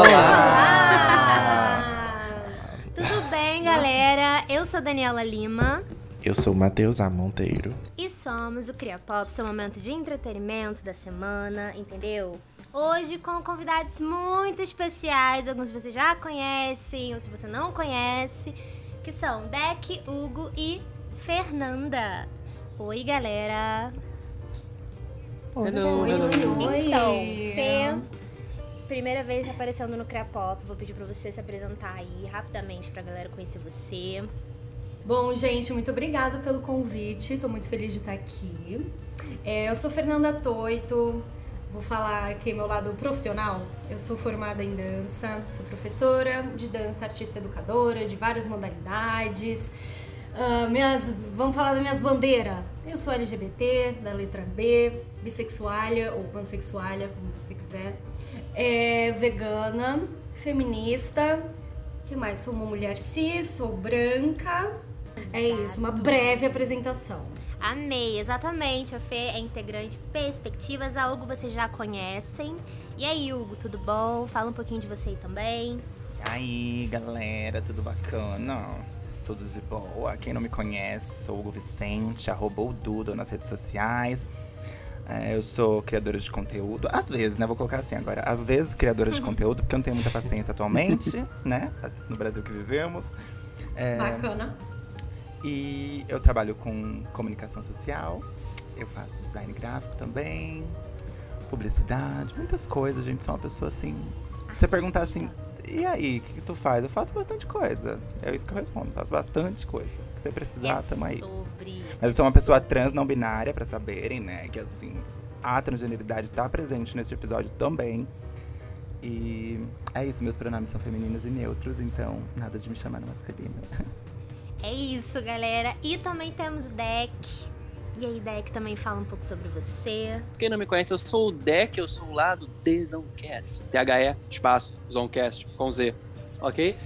Olá! Tudo bem, galera? Eu sou Daniela Lima. Eu sou Matheus A. Monteiro. E somos o Cria Pop, seu momento de entretenimento da semana, entendeu? Hoje com convidados muito especiais, alguns vocês já conhecem, outros você não conhece, que são Deck, Hugo e Fernanda. Oi, galera! Hello, Oi, hello. Então, Fê, primeira vez aparecendo no Cria Pop, vou pedir pra você se apresentar aí rapidamente pra galera conhecer você. Bom, gente, muito obrigada pelo convite. Tô muito feliz de estar aqui. É, eu sou Fernanda Toito. Vou falar aqui meu lado profissional. Eu sou formada em dança, sou professora de dança, artista educadora de várias modalidades. Ah, minhas, vamos falar das minhas bandeiras. Eu sou LGBT, da letra B, bissexualia ou pansexualia, como você quiser. É, vegana, feminista. O que mais? Sou uma mulher cis, sou branca. É isso, uma breve apresentação. Amei, exatamente. A Fê é integrante de Perspectivas. A Hugo vocês já conhecem. E aí, Hugo, tudo bom? Fala um pouquinho de você aí também. E aí, galera, tudo bacana? Tudo de boa? Quem não me conhece, sou o Hugo Vicente, arroba o Dudo nas redes sociais. É, eu sou criadora de conteúdo, às vezes, né? Vou colocar assim agora. Às vezes criadora de conteúdo, porque eu não tenho muita paciência atualmente, né? No Brasil que vivemos. É, Bacana. E eu trabalho com comunicação social, eu faço design gráfico também, publicidade, muitas coisas, gente. Sou uma pessoa assim. Você perguntar assim, e aí, o que, que tu faz? Eu faço bastante coisa. É isso que eu respondo, faço bastante coisa. Que você precisar, é tamo aí. Sobre... Mas eu sou uma pessoa trans não binária, pra saberem, né? Que assim, a transgeneridade tá presente nesse episódio também. E é isso, meus pronomes são femininos e neutros, então nada de me chamar no masculino. É isso, galera. E também temos o Deck. E aí, Deck, também fala um pouco sobre você. Quem não me conhece, eu sou o Deck, eu sou lá do The Zonecast. THE, espaço, Zonecast, com Z. Ok?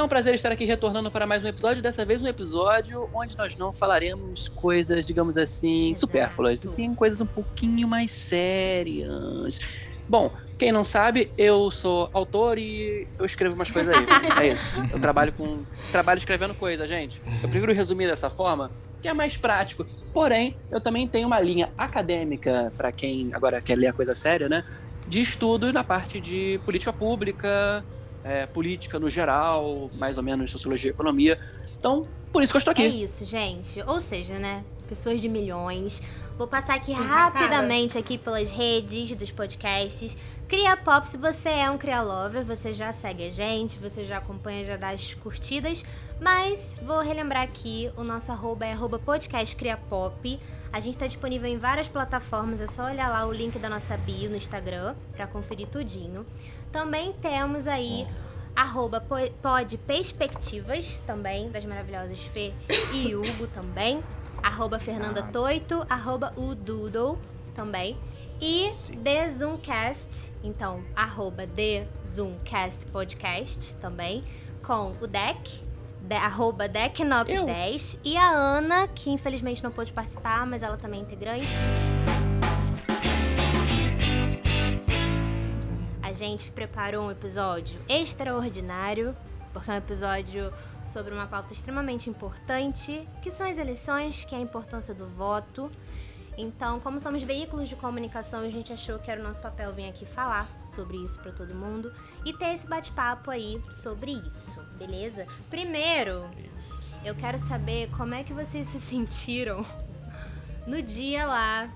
É um prazer estar aqui retornando para mais um episódio. Dessa vez, um episódio onde nós não falaremos coisas, digamos assim, Exato. supérfluas. Sim, coisas um pouquinho mais sérias. Bom, quem não sabe, eu sou autor e eu escrevo umas coisas aí. É isso. Eu trabalho com. Trabalho escrevendo coisa, gente. Eu prefiro resumir dessa forma, que é mais prático. Porém, eu também tenho uma linha acadêmica, para quem agora quer ler a coisa séria, né? De estudo na parte de política pública, é, política no geral, mais ou menos sociologia e economia. Então, por isso que eu estou É aqui. isso, gente. Ou seja, né? Pessoas de milhões. Vou passar aqui Impactada. rapidamente aqui pelas redes dos podcasts. Cria Pop, se você é um Cria Lover, você já segue a gente, você já acompanha, já dá as curtidas. Mas vou relembrar aqui, o nosso arroba é arroba podcast Cria Pop. A gente tá disponível em várias plataformas, é só olhar lá o link da nossa bio no Instagram pra conferir tudinho. Também temos aí arroba po- pod perspectivas também, das maravilhosas Fê e Hugo também. Arroba Fernanda Nossa. Toito, arroba o Doodle também. E The Zoomcast, então, arroba The Zoomcast Podcast também, com o Deck, de, arroba Decknop10 e a Ana, que infelizmente não pôde participar, mas ela também é integrante. A gente preparou um episódio extraordinário, porque é um episódio sobre uma pauta extremamente importante, que são as eleições, que é a importância do voto. Então, como somos veículos de comunicação, a gente achou que era o nosso papel vir aqui falar sobre isso pra todo mundo e ter esse bate-papo aí sobre isso, beleza? Primeiro, eu quero saber como é que vocês se sentiram no dia lá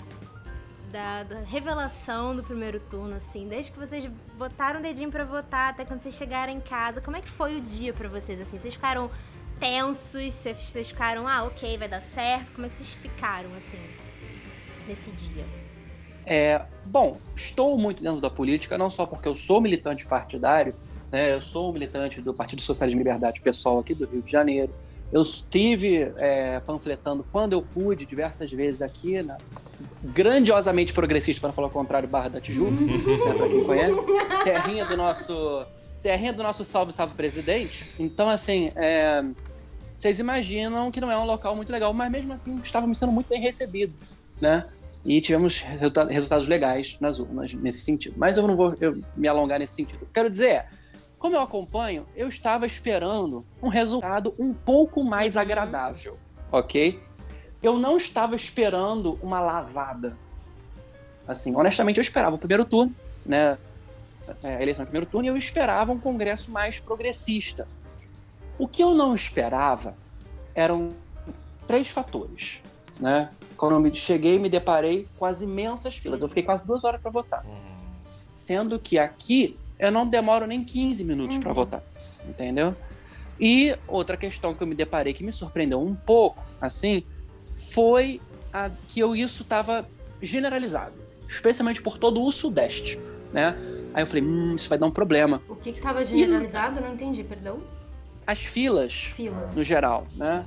da, da revelação do primeiro turno, assim, desde que vocês botaram o dedinho pra votar até quando vocês chegaram em casa, como é que foi o dia pra vocês, assim? Vocês ficaram tensos? Vocês vocês ficaram, ah, ok, vai dar certo? Como é que vocês ficaram, assim, nesse dia? É, bom, estou muito dentro da política, não só porque eu sou militante partidário, né, eu sou um militante do Partido Socialismo e Liberdade Pessoal aqui do Rio de Janeiro. Eu estive é, panfletando quando eu pude, diversas vezes aqui, na grandiosamente progressista, para falar o contrário, Barra da Tijuca, né, para quem conhece, terrinha do nosso, terrinha do nosso salve, salve presidente. Então, assim, é, vocês imaginam que não é um local muito legal, mas mesmo assim estávamos sendo muito bem recebidos, né? E tivemos resulta- resultados legais nas urnas nesse sentido. Mas eu não vou eu me alongar nesse sentido. Quero dizer, como eu acompanho, eu estava esperando um resultado um pouco mais Uhum. agradável, ok? Eu não estava esperando uma lavada. Assim, honestamente, eu esperava o primeiro turno, né? é, A eleição no primeiro turno, e eu esperava um Congresso mais progressista. O que eu não esperava eram três fatores, né? Quando eu cheguei, me deparei com as imensas filas. Eu fiquei quase duas horas para votar sendo que aqui eu não demoro nem 15 minutos para Uhum. votar, entendeu? E outra questão que eu me deparei que me surpreendeu um pouco, assim, foi a, que eu, isso estava generalizado, especialmente por todo o Sudeste, né? Aí eu falei, hum, isso vai dar um problema. O que que tava generalizado? Não entendi, perdão. As filas, Filas. no geral, né?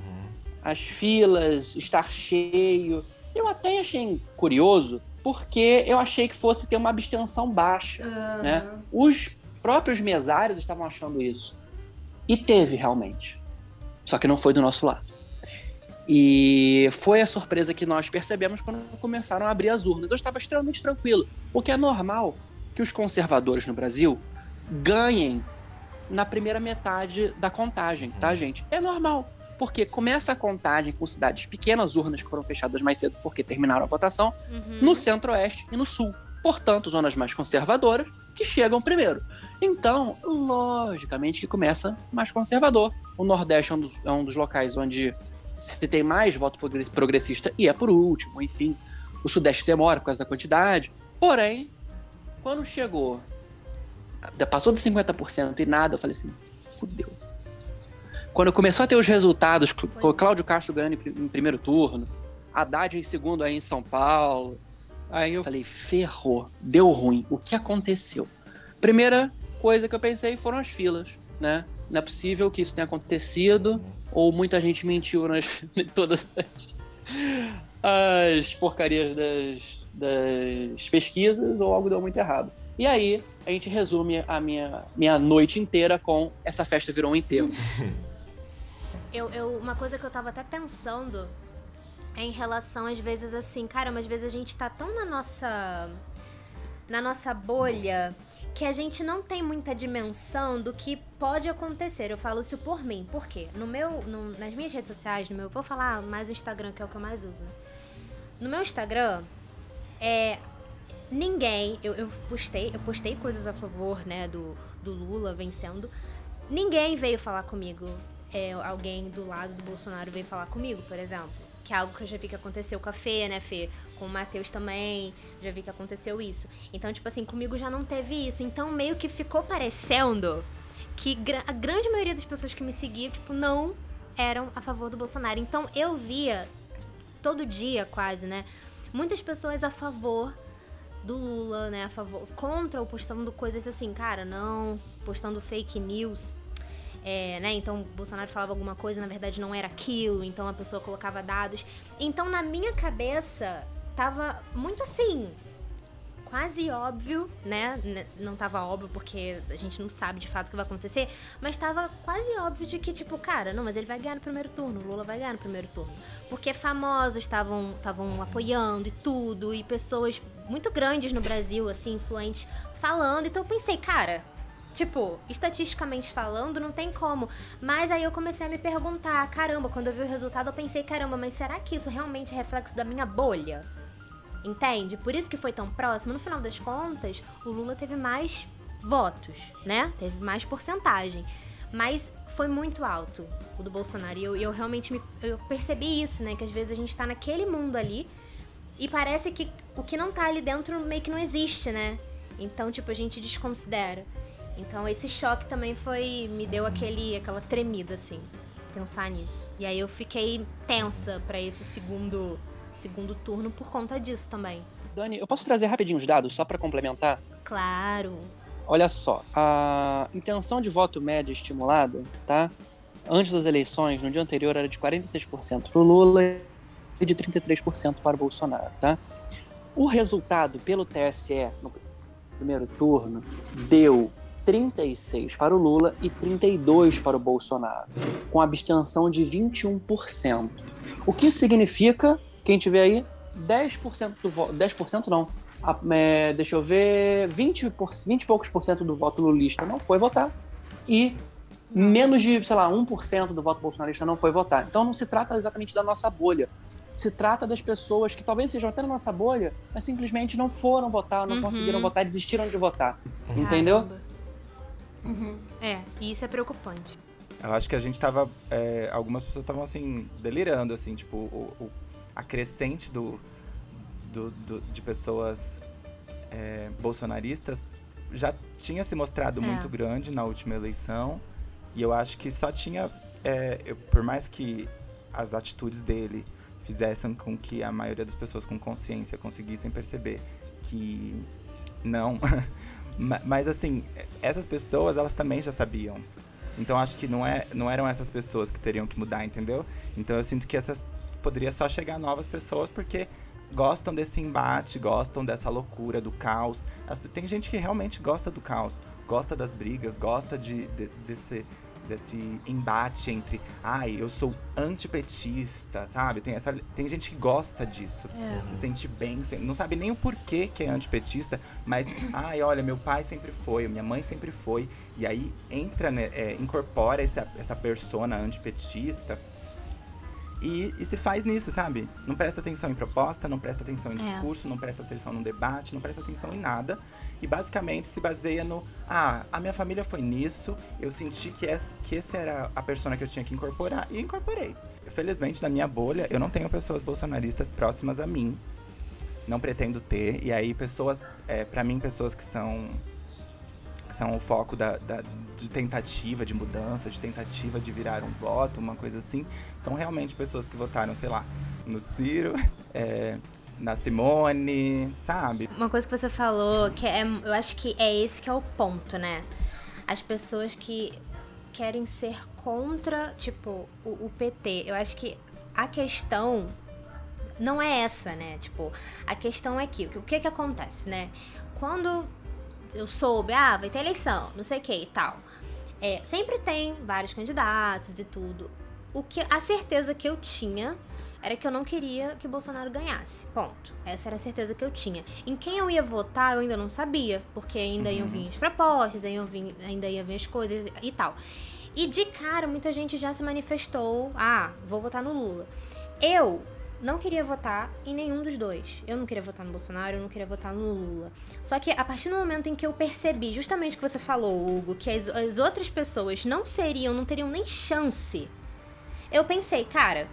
As filas, estar cheio. Eu até achei curioso, porque eu achei que fosse ter uma abstenção baixa. Ah, né? Os próprios mesários estavam achando isso. E teve realmente. Só que não foi do nosso lado. E foi a surpresa que nós percebemos quando começaram a abrir as urnas. Eu estava extremamente tranquilo, porque é normal que os conservadores no Brasil ganhem na primeira metade da contagem, tá, gente? É normal. Porque começa a contagem com cidades pequenas, urnas que foram fechadas mais cedo porque terminaram a votação, Uhum. no centro-oeste e no sul. Portanto, zonas mais conservadoras que chegam primeiro. Então, logicamente que começa mais conservador. O Nordeste é um dos, é um dos locais onde se tem mais voto progre- progressista e é por último, enfim. O Sudeste demora por causa da quantidade. Porém, quando chegou, passou de 50% e nada, eu falei assim, fudeu. Quando começou a ter os resultados, com é. Cláudio Castro ganhando em pri- em primeiro turno, Haddad em segundo aí em São Paulo. Aí eu falei, ferrou, deu ruim. O que aconteceu? Primeira coisa que eu pensei foram as filas, né? Não é possível que isso tenha acontecido, ou muita gente mentiu nas em todas as, as porcarias das, das pesquisas, ou algo deu muito errado. E aí, a gente resume a minha, minha noite inteira com essa festa virou um enterro. Eu, eu, uma coisa que eu tava até pensando é em relação, às vezes, assim, cara, às vezes a gente tá tão na nossa. na nossa bolha que a gente não tem muita dimensão do que pode acontecer. Eu falo isso por mim. Por quê? No meu, no- nas minhas redes sociais, no meu. Vou falar mais o Instagram, que é o que eu mais uso. No meu Instagram, é. Ninguém. Eu, eu postei, eu postei coisas a favor, né, do, do Lula vencendo. Ninguém veio falar comigo. É, alguém do lado do Bolsonaro veio falar comigo, por exemplo. Que é algo que eu já vi que aconteceu com a Fê, né, Fê? Com o Matheus também. Já vi que aconteceu isso. Então, tipo assim, comigo já não teve isso. Então, meio que ficou parecendo que a grande maioria das pessoas que me seguiam, tipo, não eram a favor do Bolsonaro. Então, eu via todo dia, quase, né? Muitas pessoas a favor do Lula, né? A favor, contra ou postando coisas assim, cara, não, postando fake news. É, né? Então, Bolsonaro falava alguma coisa, na verdade não era aquilo, então a pessoa colocava dados. Então, na minha cabeça, tava muito assim, quase óbvio, né? Não tava óbvio porque a gente não sabe de fato o que vai acontecer, mas tava quase óbvio de que, tipo, cara, não, mas ele vai ganhar no primeiro turno, o Lula vai ganhar no primeiro turno. Porque famosos estavam apoiando e tudo, e pessoas muito grandes no Brasil, assim, influentes, falando. Então eu pensei, cara, Tipo, estatisticamente falando, não tem como. Mas aí eu comecei a me perguntar, caramba, quando eu vi o resultado, eu pensei, caramba, mas será que isso realmente é reflexo da minha bolha? Entende? Por isso que foi tão próximo. No final das contas, o Lula teve mais votos, né? Teve mais porcentagem. Mas foi muito alto o do Bolsonaro. E eu, eu realmente me, eu percebi isso, né? Que às vezes a gente tá naquele mundo ali e parece que o que não tá ali dentro meio que não existe, né? Então, tipo, a gente desconsidera. Então, esse choque também foi. me deu aquele, aquela tremida, assim, pensar nisso. E aí eu fiquei tensa pra esse segundo, segundo turno por conta disso também. Dani, eu posso trazer rapidinho os dados só para complementar? Claro. Olha só, a intenção de voto média estimulada, tá? Antes das eleições, no dia anterior, era de 46% para o Lula e de 33% para o Bolsonaro, tá? O resultado pelo TSE no primeiro turno deu 36 para o Lula e 32 para o Bolsonaro, com abstenção de 21%. O que isso significa? Quem tiver aí, 10% do voto. 10% não. É, deixa eu ver. 20, por, 20 e poucos por cento do voto lulista não foi votar. e menos de, sei lá, 1% do voto bolsonarista não foi votar. Então não se trata exatamente da nossa bolha. Se trata das pessoas que talvez sejam até na nossa bolha, mas simplesmente não foram votar, não Uhum. conseguiram votar, desistiram de votar. Entendeu? Caramba. É, e isso é preocupante. Eu acho que a gente tava. é, algumas pessoas estavam assim, delirando, assim, tipo, o, o- a crescente do, do- do- de pessoas é, bolsonaristas já tinha se mostrado É. muito grande na última eleição. E eu acho que só tinha. é, eu- por mais que as atitudes dele fizessem com que a maioria das pessoas com consciência conseguissem perceber que não. Ma- Mas assim, essas pessoas, elas também já sabiam. Então acho que não, é, não eram essas pessoas que teriam que mudar, entendeu? Então eu sinto que essas poderia só chegar novas pessoas porque gostam desse embate, gostam dessa loucura, do caos. As- tem gente que realmente gosta do caos, gosta das brigas, gosta de, de- desse, desse embate entre, ai, eu sou antipetista, sabe? Tem, essa, tem gente que gosta disso É. se sente bem, não sabe nem o porquê que é antipetista, mas, ai, olha, meu pai sempre foi, minha mãe sempre foi, e aí entra, né, é, incorpora essa, essa persona antipetista e, e se faz nisso, sabe? Não presta atenção em proposta, não presta atenção em É. discurso, não presta atenção no debate, não presta atenção em nada. E basicamente se baseia no, ah, a minha família foi nisso, eu senti que essa, que essa era a persona que eu tinha que incorporar e incorporei. Felizmente, na minha bolha, eu não tenho pessoas bolsonaristas próximas a mim. Não pretendo ter. E aí, pessoas, é, para mim, pessoas que são que são o foco da, da- de tentativa de mudança, de tentativa de virar um voto, uma coisa assim, são realmente pessoas que votaram, sei lá, no Ciro, é, na Simone, sabe? Uma coisa que você falou, que é, eu acho que é esse que é o ponto, né? As pessoas que querem ser contra, tipo, o, o PT. Eu acho que a questão não é essa, né? Tipo, a questão é que o que, que acontece, né? Quando eu soube, ah, vai ter eleição, não sei o que e tal. É, sempre tem vários candidatos e tudo. O que a certeza que eu tinha era que eu não queria que Bolsonaro ganhasse. Ponto. Essa era a certeza que eu tinha. Em quem eu ia votar, eu ainda não sabia, porque ainda iam vir as propostas, ainda iam vir, ainda iam vir as coisas e tal. E de cara, muita gente já se manifestou: ah, vou votar no Lula. Eu não queria votar em nenhum dos dois. Eu não queria votar no Bolsonaro, eu não queria votar no Lula. Só que a partir do momento em que eu percebi, justamente o que você falou, Hugo, que as, as outras pessoas não seriam, não teriam nem chance, eu pensei, cara,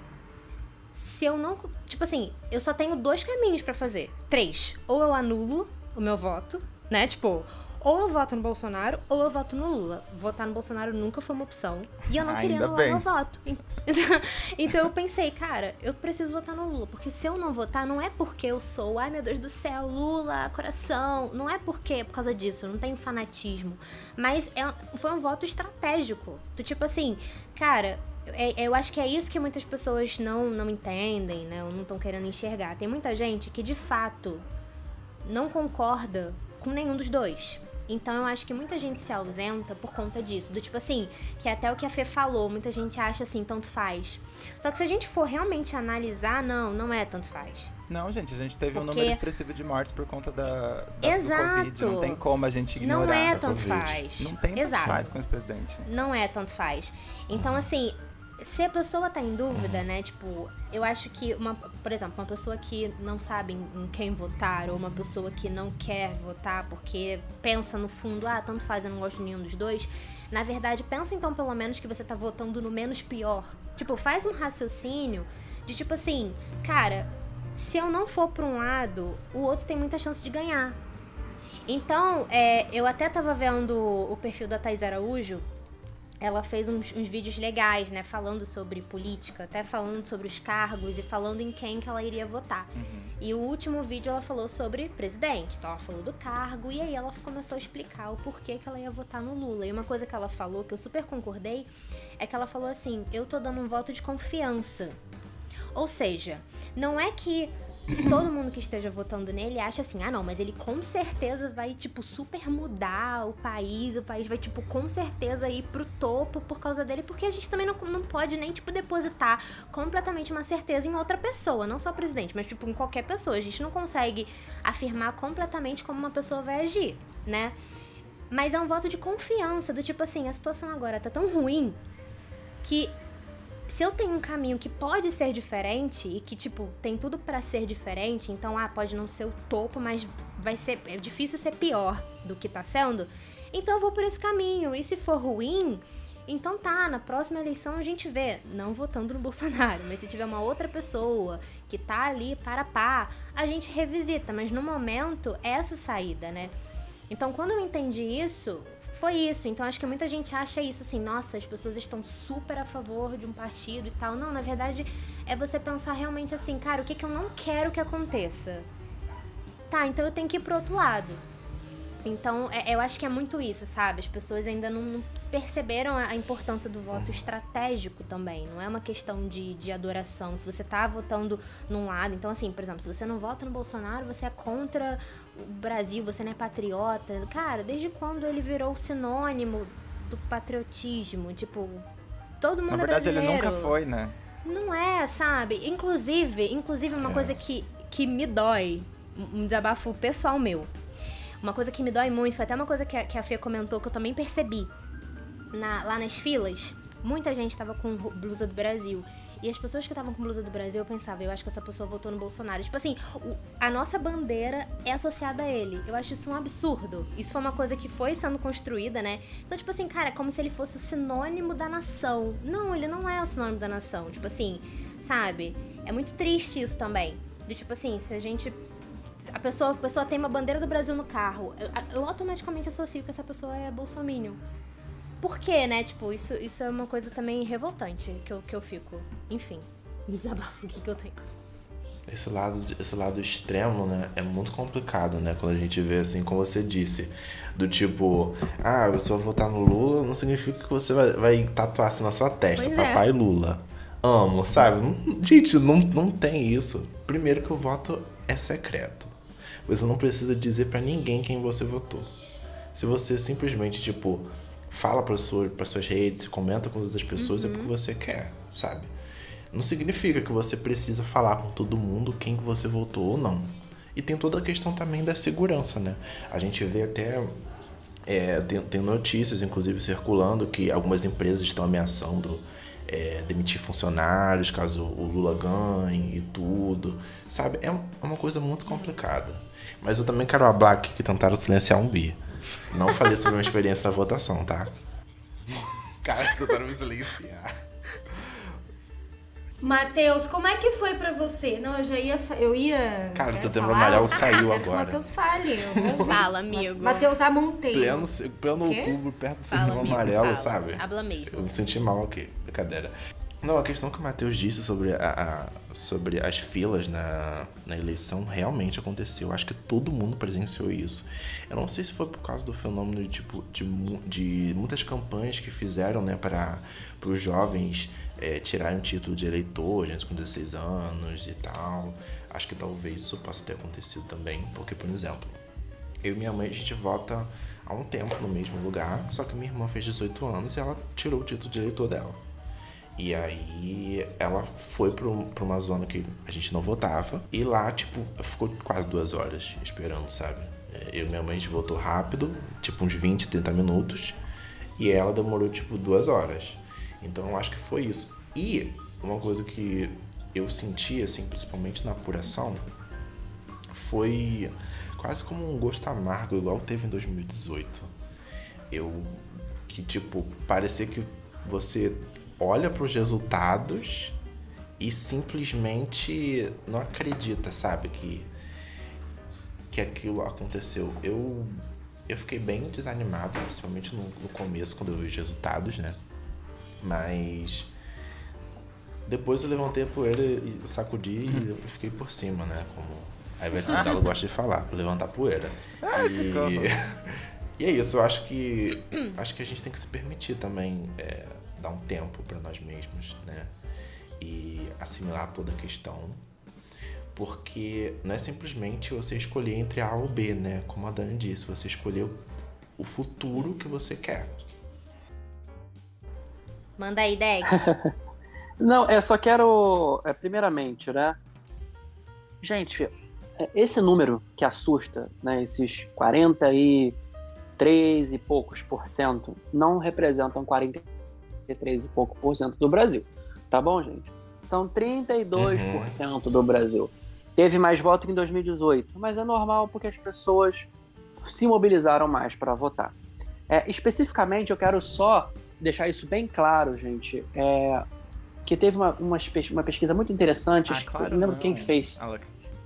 se eu não. Tipo assim, eu só tenho dois caminhos pra fazer. Três. Ou eu anulo o meu voto, né? Tipo, ou eu voto no Bolsonaro ou eu voto no Lula. Votar no Bolsonaro nunca foi uma opção. E eu não queria anular bem. meu voto. Então eu pensei, cara, eu preciso votar no Lula. Porque se eu não votar, não é porque eu sou, ai meu Deus do céu, Lula, coração. Não é porque é por causa disso, eu não tenho fanatismo. Mas é, foi um voto estratégico. Do tipo assim, cara, eu acho que é isso que muitas pessoas não, não entendem, né? Ou não estão querendo enxergar. Tem muita gente que de fato não concorda com nenhum dos dois. Então eu acho que muita gente se ausenta por conta disso. Do tipo assim, que é até o que a Fê falou, muita gente acha assim, tanto faz. Só que se a gente for realmente analisar, não, não é tanto faz. Não, gente, a gente teve um Porque- número expressivo de mortes por conta da, da Exato. do Covid. Não tem como a gente ignorar. Não é tanto faz. Não tem tanto Exato. faz com esse presidente. não é tanto faz. Então, assim, se a pessoa tá em dúvida, né? Tipo, eu acho que uma, por exemplo, uma pessoa que não sabe em em quem votar, ou uma pessoa que não quer votar porque pensa no fundo, ah, tanto faz, eu não gosto de nenhum dos dois. Na verdade, pensa então pelo menos que você tá votando no menos pior. Tipo, faz um raciocínio de tipo assim, cara, se eu não for pra um lado, o outro tem muita chance de ganhar. Então, é, eu até tava vendo o perfil da Thais Araújo. Ela fez uns, uns vídeos legais, né? Falando sobre política, até falando sobre os cargos e falando em quem que ela iria votar. E o último vídeo ela falou sobre presidente. Então ela falou do cargo e aí ela começou a explicar o porquê que ela ia votar no Lula. E uma coisa que ela falou, que eu super concordei, é que ela falou assim: eu tô dando um voto de confiança. Ou seja, não é que todo mundo que esteja votando nele acha assim, ah não, mas ele com certeza vai, tipo, super mudar o país, o país vai, tipo, com certeza ir pro topo por causa dele, porque a gente também não, não pode nem, tipo, depositar completamente uma certeza em outra pessoa, não só presidente, mas, tipo, em qualquer pessoa. A gente não consegue afirmar completamente como uma pessoa vai agir, né? Mas é um voto de confiança, do tipo assim, a situação agora tá tão ruim que se eu tenho um caminho que pode ser diferente e que, tipo, tem tudo para ser diferente, então, ah, pode não ser o topo, mas vai ser. É difícil ser pior do que tá sendo. Então eu vou por esse caminho. E se for ruim, então tá, na próxima eleição a gente vê, não votando no Bolsonaro, mas se tiver uma outra pessoa que tá ali para pá, a gente revisita, mas no momento é essa saída, né? Então quando eu entendi isso, foi isso. Então acho que muita gente acha isso assim, nossa, as pessoas estão super a favor de um partido e tal. Não, na verdade é você pensar realmente assim, cara, o que, que eu não quero que aconteça? Tá, então eu tenho que ir pro outro lado. Então, é, eu acho que é muito isso, sabe? As pessoas ainda não, não perceberam a importância do voto estratégico também. Não é uma questão de, de adoração. Se você tá votando num lado. Então, assim, por exemplo, se você não vota no Bolsonaro, você é contra o Brasil, você não é patriota. Cara, desde quando ele virou sinônimo do patriotismo? Tipo, todo mundo Na verdade, é brasileiro. ele nunca foi, né? Não é, sabe? Inclusive, inclusive uma É. coisa que, que me dói, um desabafo pessoal meu. Uma coisa que me dói muito, foi até uma coisa que a, que a Fê comentou que eu também percebi. Na- lá nas filas, muita gente tava com blusa do Brasil. E as pessoas que estavam com blusa do Brasil, eu pensava, eu acho que essa pessoa votou no Bolsonaro. Tipo assim, o- a nossa bandeira é associada a ele. Eu acho isso um absurdo. Isso foi uma coisa que foi sendo construída, né? Então, tipo assim, cara, é como se ele fosse o sinônimo da nação. Não, ele não é o sinônimo da nação. Tipo assim, sabe? É muito triste isso também. Do tipo assim, se a gente a pessoa, a pessoa tem uma bandeira do Brasil no carro, eu, eu automaticamente associo que essa pessoa é bolsominion. Por quê, né? Tipo, isso, isso é uma coisa também revoltante que eu, que eu fico. Enfim, desabafo aqui que eu tenho. Esse lado, esse lado extremo, né, é muito complicado, né? Quando a gente vê, assim, como você disse, do tipo, ah, você vai votar no Lula, não significa que você vai, vai tatuar assim na sua testa, Pois é. papai Lula. Amo, sabe? Não- gente, não, não tem isso. Primeiro que o voto é secreto. Você não precisa dizer pra ninguém quem você votou. Se você simplesmente, tipo, fala para sua, suas redes, comenta com as outras pessoas, é porque você quer, sabe? Não significa que você precisa falar com todo mundo quem que você votou ou não. E tem toda a questão também da segurança, né? A gente vê até. é, tem, tem notícias, inclusive, circulando que algumas empresas estão ameaçando é, demitir funcionários caso o Lula ganhe e tudo. Sabe? É é uma coisa muito complicada. Mas eu também quero falar aqui que tentaram silenciar um bi. Não falei sobre a minha experiência na votação, tá? Cara, tentaram me silenciar. Matheus, como é que foi pra você? Não, eu já ia. Eu ia. Cara, o quer Setembro falar? Amarelo saiu Quero que o agora. Matheus fale. Fala, amigo. Matheus A. Monteiro. Pleno, pleno Quê? outubro, perto do Setembro Amarelo, fala. sabe? Habla mesmo. Eu me senti mal aqui, brincadeira. Não, a questão que o Matheus disse sobre, a, a- sobre as filas na, na eleição realmente aconteceu. Acho que todo mundo presenciou isso. Eu não sei se foi por causa do fenômeno de, tipo, de, de muitas campanhas que fizeram né, para os jovens é, tirarem título de eleitor, gente com 16 anos e tal. Acho que talvez isso possa ter acontecido também, porque, por exemplo, eu e minha mãe, a gente vota há um tempo no mesmo lugar, só que minha irmã fez 18 anos e ela tirou o título de eleitor dela. E aí ela foi pra pra uma zona que a gente não votava. E lá, tipo, ficou quase duas horas esperando, sabe? É, Eu e minha mãe, a gente votou rápido, tipo uns 20, 30 minutos. E ela demorou, tipo, duas horas. Então eu acho que foi isso. E uma coisa que eu senti, assim, principalmente na apuração, foi quase como um gosto amargo, igual teve em 2018. Eu. Que, tipo, parecia que você olha para os resultados e simplesmente não acredita, sabe? Que, que aquilo aconteceu. Eu, eu fiquei bem desanimado, principalmente no, no começo, quando eu vi os resultados, né? Mas. Depois eu levantei a poeira e sacudi e eu fiquei por cima, né? Como a Ivete Sangalo gosta de falar, levantar poeira. E, e é isso, eu acho que acho que a gente tem que se permitir também é, dar um tempo para nós mesmos, né? E assimilar toda a questão. Porque não é simplesmente você escolher entre A ou B, né? Como a Dani disse, você escolher o futuro que você quer. Manda aí, Deck. Não, eu só quero, é, primeiramente, né? Gente, é, esse número que assusta, né? Esses 40 e 3 e poucos por cento não representam 43 e pouco por cento do Brasil. Tá bom, gente? São 32% uhum. do Brasil. Teve mais voto em 2018, mas é normal porque as pessoas se mobilizaram mais para votar. É, especificamente, eu quero só deixar isso bem claro, gente. É, que teve uma, uma, uma, pesquisa muito interessante, ah, claro, não lembro não. quem fez. Ah,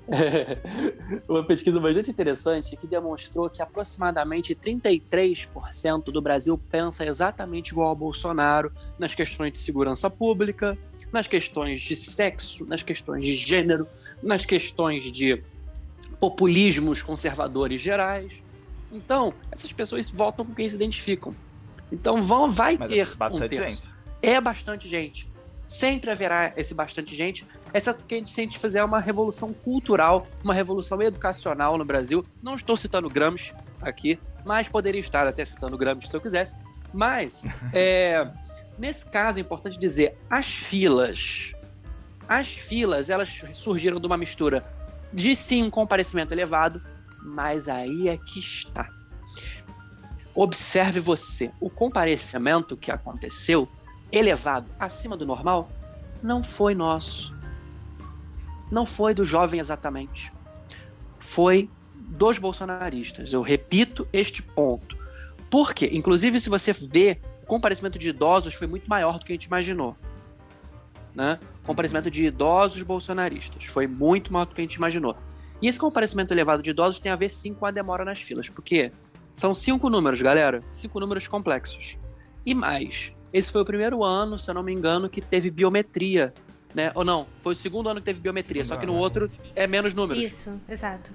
uma pesquisa bastante interessante que demonstrou que aproximadamente 33% do Brasil pensa exatamente igual ao Bolsonaro nas questões de segurança pública, nas questões de sexo, nas questões de gênero, nas questões de populismos conservadores gerais. Então, essas pessoas votam com quem se identificam. Então, vão, vai Mas ter bastante um gente. É bastante gente. Sempre haverá esse bastante gente. Essa que a gente sente fazer uma revolução cultural, uma revolução educacional no Brasil. Não estou citando Gramsci aqui, mas poderia estar até citando Gramsci se eu quisesse. Mas, é, nesse caso, é importante dizer, as filas. As filas, elas surgiram de uma mistura de sim um comparecimento elevado, mas aí é que está. Observe você, o comparecimento que aconteceu, elevado, acima do normal, não foi nosso. Não foi do jovem exatamente. Foi dos bolsonaristas. Eu repito este ponto. Por quê? Inclusive, se você vê, o comparecimento de idosos foi muito maior do que a gente imaginou. Né? O comparecimento de idosos bolsonaristas foi muito maior do que a gente imaginou. E esse comparecimento elevado de idosos tem a ver sim com a demora nas filas, porque são cinco números, galera, cinco números complexos. E mais, esse foi o primeiro ano, se eu não me engano, que teve biometria, né? Ou não, foi o segundo ano que teve biometria, segundo só que no ano. outro é menos números. Isso, exato.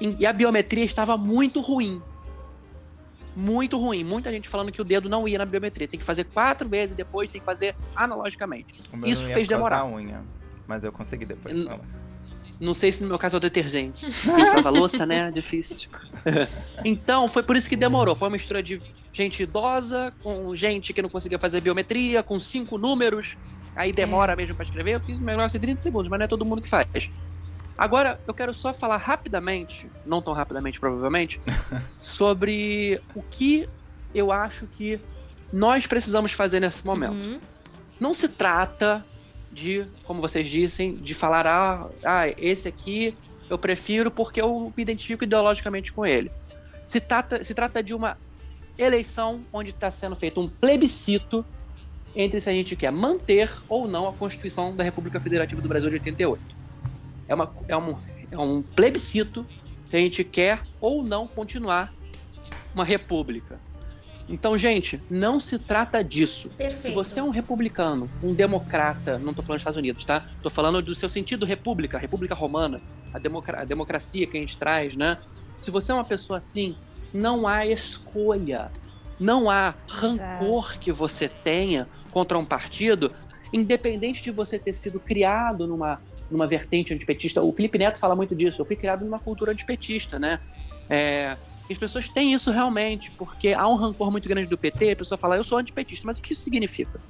e a biometria estava muito ruim. Muito ruim. Muita gente falando que o dedo não ia na biometria. Tem que fazer quatro vezes depois, tem que fazer analogicamente. Isso fez demorar. unha, mas eu consegui depois. Não sei se no meu caso é o detergente. Estava louça, né? Difícil. então, foi por isso que demorou. Foi uma mistura de gente idosa, com gente que não conseguia fazer biometria, com cinco números. Aí demora é. mesmo para escrever. Eu fiz um negócio em 30 segundos, mas não é todo mundo que faz. Agora, eu quero só falar rapidamente, não tão rapidamente provavelmente, sobre o que eu acho que nós precisamos fazer nesse momento. Uhum. Não se trata de, como vocês dissem, de falar, ah, ah, esse aqui eu prefiro porque eu me identifico ideologicamente com ele. Se trata, se trata de uma eleição onde está sendo feito um plebiscito entre se a gente quer manter ou não a Constituição da República Federativa do Brasil de 88. É, uma, é, um, é um plebiscito se a gente quer ou não continuar uma república. Então, gente, não se trata disso. Perfeito. Se você é um republicano, um democrata, não estou falando dos Estados Unidos, tá? Estou falando do seu sentido república, república romana, a, democra a democracia que a gente traz, né? Se você é uma pessoa assim, não há escolha. Não há rancor Exato. que você tenha contra um partido, independente de você ter sido criado numa, numa vertente antipetista. O Felipe Neto fala muito disso. Eu fui criado numa cultura antipetista, né? É, as pessoas têm isso realmente, porque há um rancor muito grande do PT, a pessoa fala, eu sou antipetista, mas o que isso significa?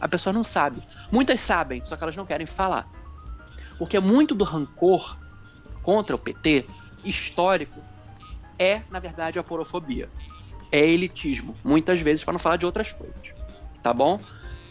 A pessoa não sabe. Muitas sabem, só que elas não querem falar. Porque muito do rancor contra o PT, histórico, é, na verdade, a porofobia. É elitismo, muitas vezes, para não falar de outras coisas. Tá bom?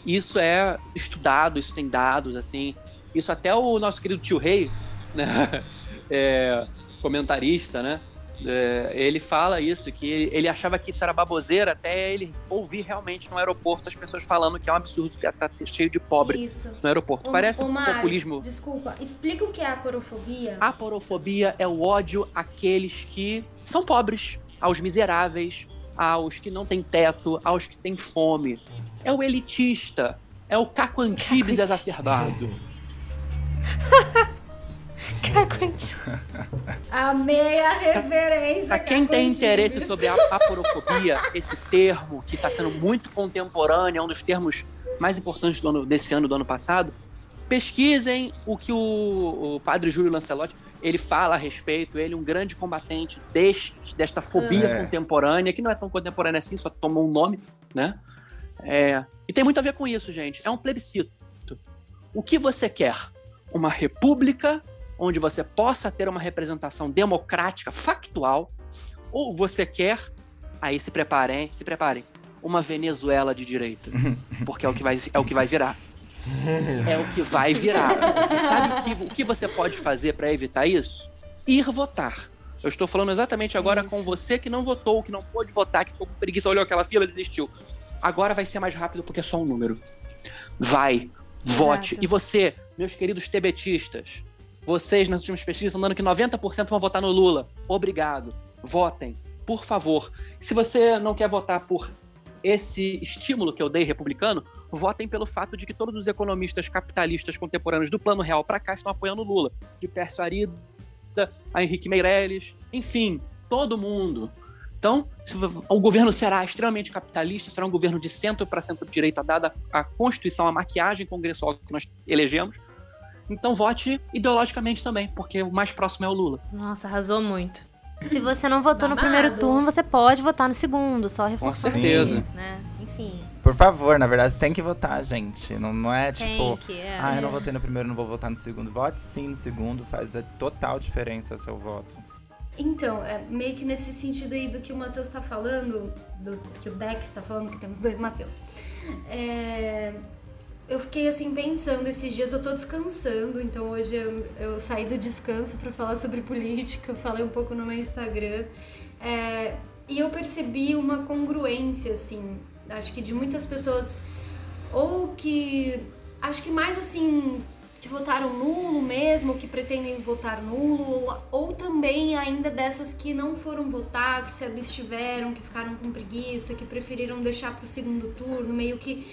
Isso é estudado, isso tem dados, assim. Isso até o nosso querido tio Rei, né? É, comentarista, né? É, ele fala isso, que ele achava que isso era baboseira até ele ouvir realmente no aeroporto as pessoas falando que é um absurdo que tá cheio de pobre isso. no aeroporto. O, Parece um populismo. Desculpa, explica o que é a porofobia. A porofobia é o ódio àqueles que são pobres, aos miseráveis, aos que não têm teto, aos que têm fome. É o elitista, é o Caco Antibes exacerbado. Amei a referência. Pra quem tem interesse sobre a aporofobia, esse termo que está sendo muito contemporâneo, é um dos termos mais importantes do ano, desse ano, do ano passado, pesquisem o que o, o padre Júlio Lancelotti ele fala a respeito, ele é um grande combatente deste, desta fobia é. contemporânea, que não é tão contemporânea assim, só tomou um nome, né? É, e tem muito a ver com isso, gente. É um plebiscito. O que você quer? Uma república onde você possa ter uma representação democrática, factual, Ou você quer, aí se preparem, se preparem, uma Venezuela de direita. Porque é o que vai, é o que vai virar. É o que vai virar. E sabe o que, o que você pode fazer para evitar isso? Ir votar. Eu estou falando exatamente agora isso. com você que não votou, que não pôde votar, que ficou com preguiça, olhou aquela fila e desistiu. Agora vai ser mais rápido porque é só um número. Vai, vote. Exato. E você, meus queridos tebetistas, vocês nas últimas pesquisas estão dando que 90% vão votar no Lula. Obrigado. Votem, por favor. Se você não quer votar por esse estímulo que eu dei republicano, votem pelo fato de que todos os economistas capitalistas contemporâneos do Plano Real para cá estão apoiando Lula. De Pércio Arida a Henrique Meirelles, enfim, todo mundo. Então, o governo será extremamente capitalista, será um governo de centro para centro-direita, dada a Constituição, a maquiagem congressual que nós elegemos. Então, vote ideologicamente também, porque o mais próximo é o Lula. Nossa, arrasou muito. Se você não votou no primeiro turno, você pode votar no segundo, só reforçando. Com certeza. Né? Enfim. Por favor, na verdade, você tem que votar, gente. Não, não é tipo, que, é. ah, eu não votei no primeiro, não vou votar no segundo. Vote sim no segundo, faz total diferença seu voto. Então, é meio que nesse sentido aí do que o Matheus está falando, do que o Dex está falando, que temos dois Matheus. É, eu fiquei assim pensando esses dias, eu tô descansando, então hoje eu, eu saí do descanso para falar sobre política, falei um pouco no meu Instagram. É, e eu percebi uma congruência, assim, acho que de muitas pessoas, ou que. Acho que mais assim, que votaram nulo mesmo, que pretendem votar nulo, ou também ainda dessas que não foram votar, que se abstiveram, que ficaram com preguiça, que preferiram deixar para o segundo turno, meio que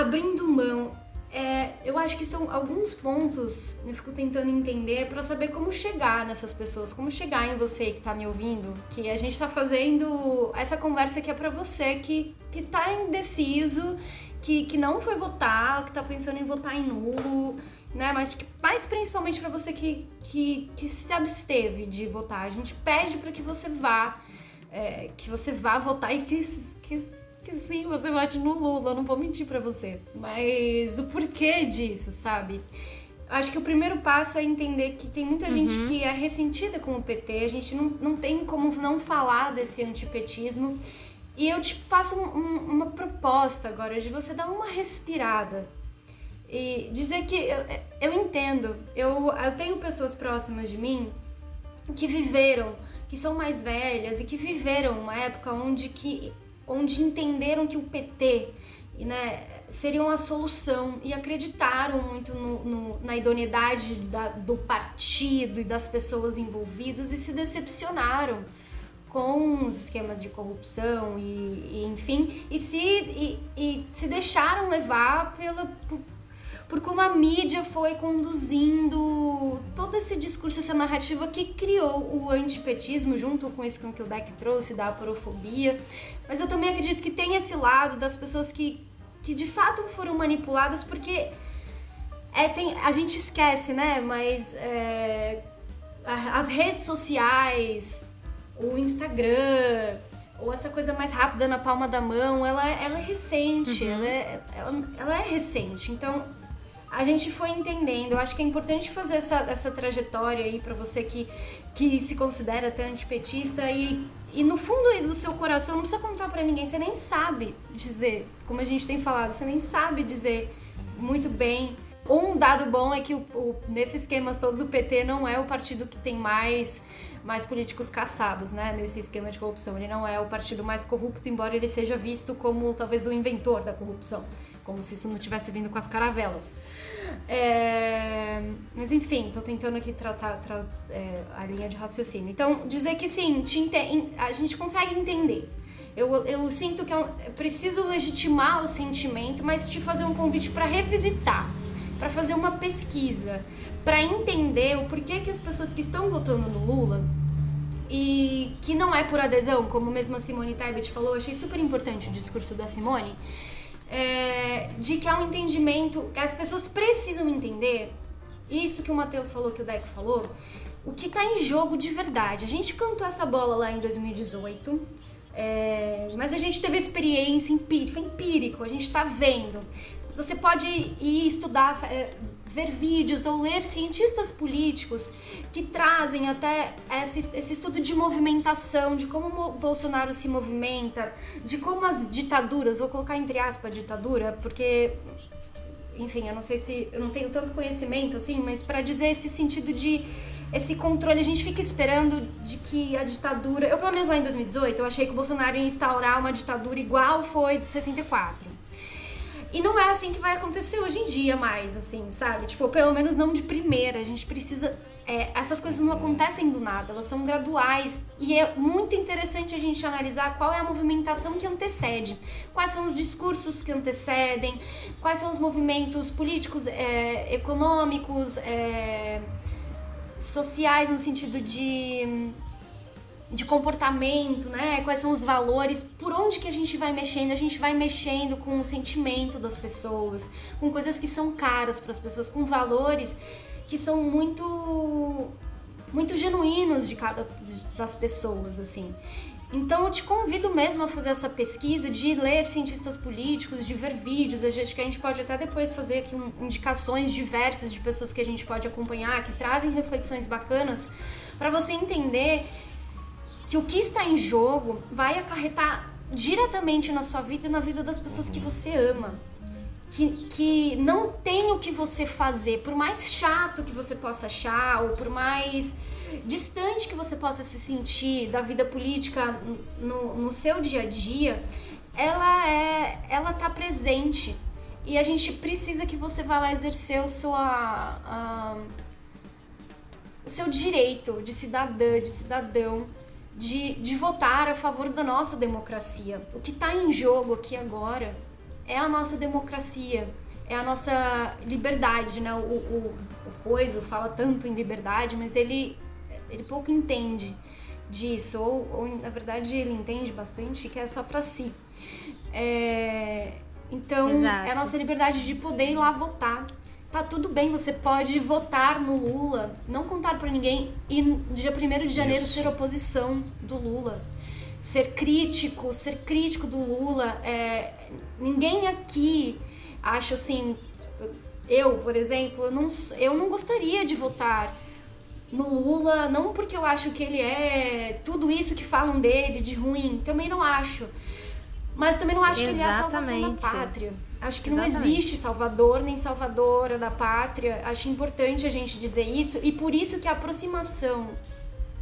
abrindo mão. É, eu acho que são alguns pontos, eu fico tentando entender para saber como chegar nessas pessoas, como chegar em você que está me ouvindo, que a gente está fazendo essa conversa que é para você que, que tá indeciso que, que não foi votar, que tá pensando em votar em nulo, né? Mas, que, mais principalmente para você que, que, que se absteve de votar. A gente pede para que você vá, é, que você vá votar e que, que, que sim, você vote no Lula. Eu não vou mentir para você. Mas o porquê disso, sabe? Acho que o primeiro passo é entender que tem muita uhum. gente que é ressentida com o PT, a gente não, não tem como não falar desse antipetismo. E eu te faço um, um, uma proposta agora de você dar uma respirada e dizer que eu, eu entendo, eu, eu tenho pessoas próximas de mim que viveram, que são mais velhas e que viveram uma época onde, que, onde entenderam que o PT né, seria uma solução e acreditaram muito no, no, na idoneidade da, do partido e das pessoas envolvidas e se decepcionaram com os esquemas de corrupção e, e enfim, e se, e, e, se deixaram levar pela, por, como a mídia foi conduzindo todo esse discurso, essa narrativa que criou o antipetismo, junto com isso que o Deck trouxe, da aporofobia. Mas eu também acredito que tem esse lado das pessoas que, que de fato foram manipuladas, porque é, tem, a gente esquece, né? Mas é, as redes sociais, o Instagram, ou essa coisa mais rápida na palma da mão, ela, ela é recente, uhum. ela, é, ela, ela, é recente. Então, a gente foi entendendo. Eu acho que é importante fazer essa, essa trajetória aí para você que, que se considera até antipetista e, e no fundo do seu coração, não precisa contar para ninguém, você nem sabe dizer, como a gente tem falado, você nem sabe dizer muito bem um dado bom é que o, o, nesses esquemas todos o PT não é o partido que tem mais mais políticos caçados, né, nesse esquema de corrupção. Ele não é o partido mais corrupto, embora ele seja visto como talvez o inventor da corrupção, como se isso não tivesse vindo com as caravelas. É... Mas enfim, estou tentando aqui tratar tra... é, a linha de raciocínio. Então, dizer que sim, a gente consegue entender. Eu, eu sinto que é, é preciso legitimar o sentimento, mas te fazer um convite para revisitar, para fazer uma pesquisa, para entender o porquê que as pessoas que estão votando no Lula e que não é por adesão, como mesmo a Simone Tebet falou, achei super importante o discurso da Simone, é, de que há um entendimento, as pessoas precisam entender isso que o Matheus falou, que o Deco falou, o que está em jogo de verdade. A gente cantou essa bola lá em 2018, é, mas a gente teve experiência empírica, empírico, a gente está vendo. Você pode ir estudar é, ver vídeos ou ler cientistas políticos que trazem até esse, estudo de movimentação, de como o Bolsonaro se movimenta, de como as ditaduras, vou colocar entre aspas ditadura, porque enfim, eu não sei se eu não tenho tanto conhecimento assim, mas para dizer esse sentido de esse controle, a gente fica esperando de que a ditadura, eu pelo menos lá em 2018, eu achei que o Bolsonaro ia instaurar uma ditadura igual foi de 64. E não é assim que vai acontecer hoje em dia mais, assim, sabe? Tipo, pelo menos não de primeira. A gente precisa. É, essas coisas não acontecem do nada, elas são graduais. E é muito interessante a gente analisar qual é a movimentação que antecede, quais são os discursos que antecedem, quais são os movimentos políticos, é, econômicos, é, sociais, no sentido de de comportamento, né? Quais são os valores, por onde que a gente vai mexendo? A gente vai mexendo com o sentimento das pessoas, com coisas que são caras para as pessoas, com valores que são muito muito genuínos de cada das pessoas, assim. Então eu te convido mesmo a fazer essa pesquisa, de ler cientistas políticos, de ver vídeos. A gente que a gente pode até depois fazer aqui um, indicações diversas de pessoas que a gente pode acompanhar, que trazem reflexões bacanas para você entender que o que está em jogo vai acarretar diretamente na sua vida e na vida das pessoas que você ama. Que, que não tem o que você fazer, por mais chato que você possa achar, ou por mais distante que você possa se sentir da vida política no, no seu dia a dia, ela é, ela tá presente e a gente precisa que você vá lá exercer o sua, uh, o seu direito de cidadã, de cidadão de, de votar a favor da nossa democracia. O que está em jogo aqui agora é a nossa democracia, é a nossa liberdade, né? O, o, o Coiso fala tanto em liberdade, mas ele, ele pouco entende disso, ou, ou na verdade ele entende bastante que é só para si. É, então, Exato. é a nossa liberdade de poder ir lá votar, tá tudo bem, você pode votar no Lula, não contar para ninguém e dia 1 de janeiro Isso. ser oposição do Lula. Ser crítico, ser crítico do Lula. É, ninguém aqui acha assim. Eu, por exemplo, eu não, eu não gostaria de votar no Lula, não porque eu acho que ele é tudo isso que falam dele de ruim, também não acho. Mas também não acho Exatamente. que ele é a salvação da pátria. Acho que Exatamente. não existe salvador nem salvadora da pátria. Acho importante a gente dizer isso e por isso que a aproximação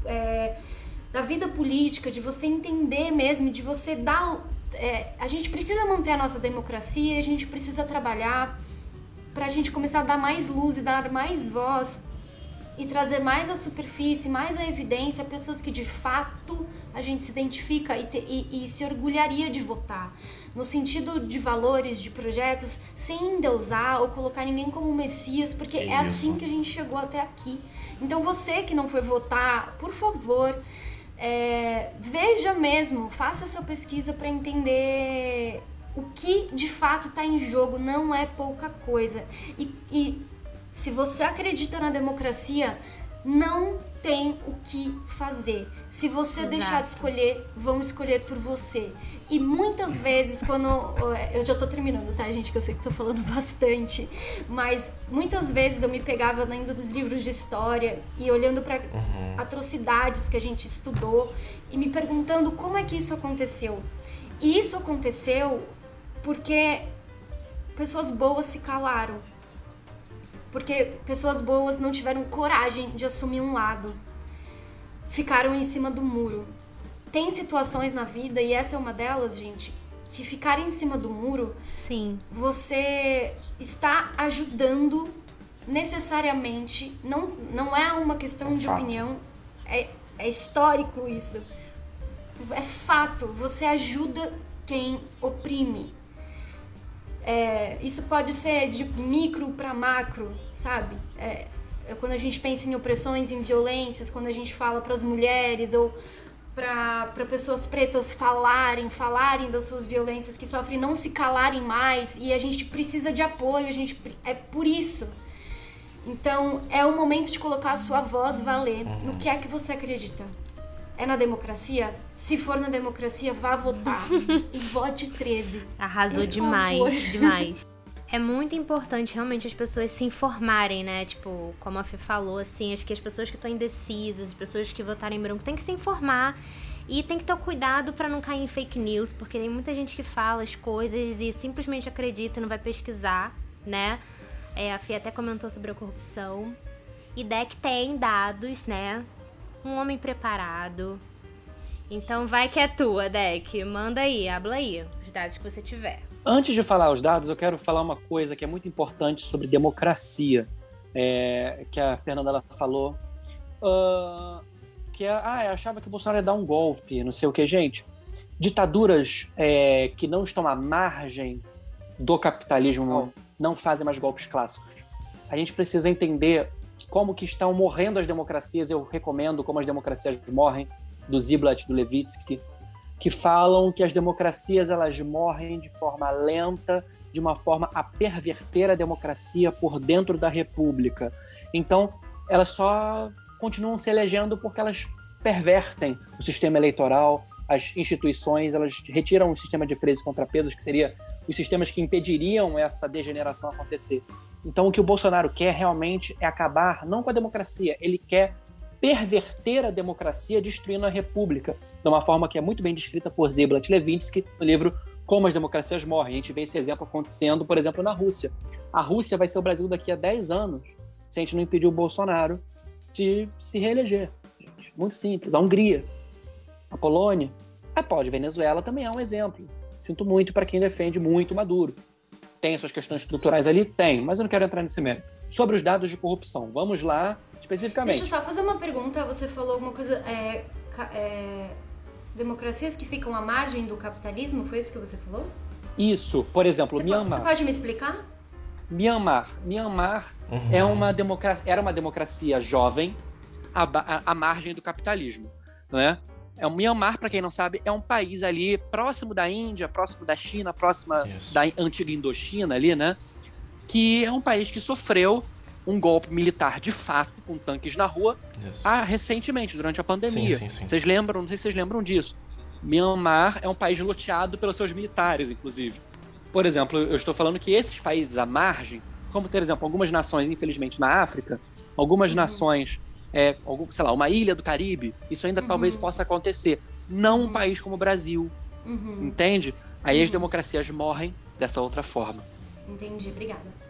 é, da vida política, de você entender mesmo, de você dar. É, a gente precisa manter a nossa democracia, a gente precisa trabalhar para a gente começar a dar mais luz e dar mais voz e trazer mais à superfície, mais à evidência pessoas que de fato a gente se identifica e, te, e, e se orgulharia de votar. No sentido de valores, de projetos, sem endeusar ou colocar ninguém como Messias, porque é, é assim que a gente chegou até aqui. Então você que não foi votar, por favor, é, veja mesmo, faça essa pesquisa para entender o que de fato está em jogo. Não é pouca coisa. E, e se você acredita na democracia, não tem o que fazer. Se você Exato. deixar de escolher, vão escolher por você. E muitas vezes, quando. Eu já tô terminando, tá, gente? Que eu sei que tô falando bastante. Mas muitas vezes eu me pegava lendo dos livros de história e olhando para uhum. atrocidades que a gente estudou e me perguntando como é que isso aconteceu. E isso aconteceu porque pessoas boas se calaram porque pessoas boas não tiveram coragem de assumir um lado. Ficaram em cima do muro. Tem situações na vida, e essa é uma delas, gente, que ficar em cima do muro, sim, você está ajudando necessariamente, não, não é uma questão é de fato. opinião, é, é histórico isso. É fato, você ajuda quem oprime. É, isso pode ser de micro para macro, sabe? É, é, quando a gente pensa em opressões, em violências, quando a gente fala para as mulheres ou para pessoas pretas falarem, falarem das suas violências que sofrem, não se calarem mais e a gente precisa de apoio, a gente é por isso. Então, é o momento de colocar a sua voz valer no que é que você acredita. É na democracia? Se for na democracia, vá votar. e vote 13. Arrasou demais, demais. é muito importante realmente as pessoas se informarem, né? Tipo, como a Fê falou, assim, acho que as pessoas que estão indecisas, as pessoas que votarem em branco, tem que se informar e tem que ter cuidado para não cair em fake news, porque tem muita gente que fala as coisas e simplesmente acredita e não vai pesquisar, né? É, a Fê até comentou sobre a corrupção. E Deck tem dados, né? Um homem preparado. Então vai que é tua, Deck. Manda aí, habla aí, os dados que você tiver. Antes de falar os dados, eu quero falar uma coisa que é muito importante sobre democracia, é, que a Fernanda ela falou. Uh, que é, ah, eu achava que o Bolsonaro ia dar um golpe, não sei o que, gente. Ditaduras é, que não estão à margem do capitalismo não, não fazem mais golpes clássicos. A gente precisa entender como que estão morrendo as democracias. Eu recomendo como as democracias morrem, do Ziblatt, do Levitsky, que falam que as democracias elas morrem de forma lenta, de uma forma a perverter a democracia por dentro da república. Então, elas só continuam se elegendo porque elas pervertem o sistema eleitoral, as instituições, elas retiram o sistema de freios e contrapesos, que seria os sistemas que impediriam essa degeneração acontecer. Então, o que o Bolsonaro quer realmente é acabar não com a democracia, ele quer perverter a democracia destruindo a república, de uma forma que é muito bem descrita por Zeblat Levitsky no livro Como as Democracias Morrem. A gente vê esse exemplo acontecendo, por exemplo, na Rússia. A Rússia vai ser o Brasil daqui a 10 anos se a gente não impedir o Bolsonaro de se reeleger. Muito simples. A Hungria, a Polônia, a pode Venezuela também é um exemplo. Sinto muito para quem defende muito Maduro. Tem suas questões estruturais ali? Tem, mas eu não quero entrar nesse mérito. Sobre os dados de corrupção, vamos lá especificamente. Deixa eu só fazer uma pergunta. Você falou alguma coisa. É, é, democracias que ficam à margem do capitalismo, foi isso que você falou? Isso, por exemplo, você Myanmar. Você pode me explicar? Myanmar. Myanmar uhum. é uma democra era uma democracia jovem à, à, à margem do capitalismo. Né? É o Myanmar, para quem não sabe, é um país ali próximo da Índia, próximo da China, próximo da antiga Indochina ali, né? Que é um país que sofreu um golpe militar de fato, com tanques na rua, ah, recentemente, durante a pandemia. Sim, sim, sim. Vocês lembram? Não sei se vocês lembram disso. Myanmar é um país loteado pelos seus militares, inclusive. Por exemplo, eu estou falando que esses países à margem, como, por exemplo, algumas nações, infelizmente, na África, algumas uhum. nações, é, algum, sei lá, uma ilha do Caribe, isso ainda uhum. talvez possa acontecer. Não um uhum. país como o Brasil. Uhum. Entende? Aí as uhum. democracias morrem dessa outra forma. Entendi, obrigada.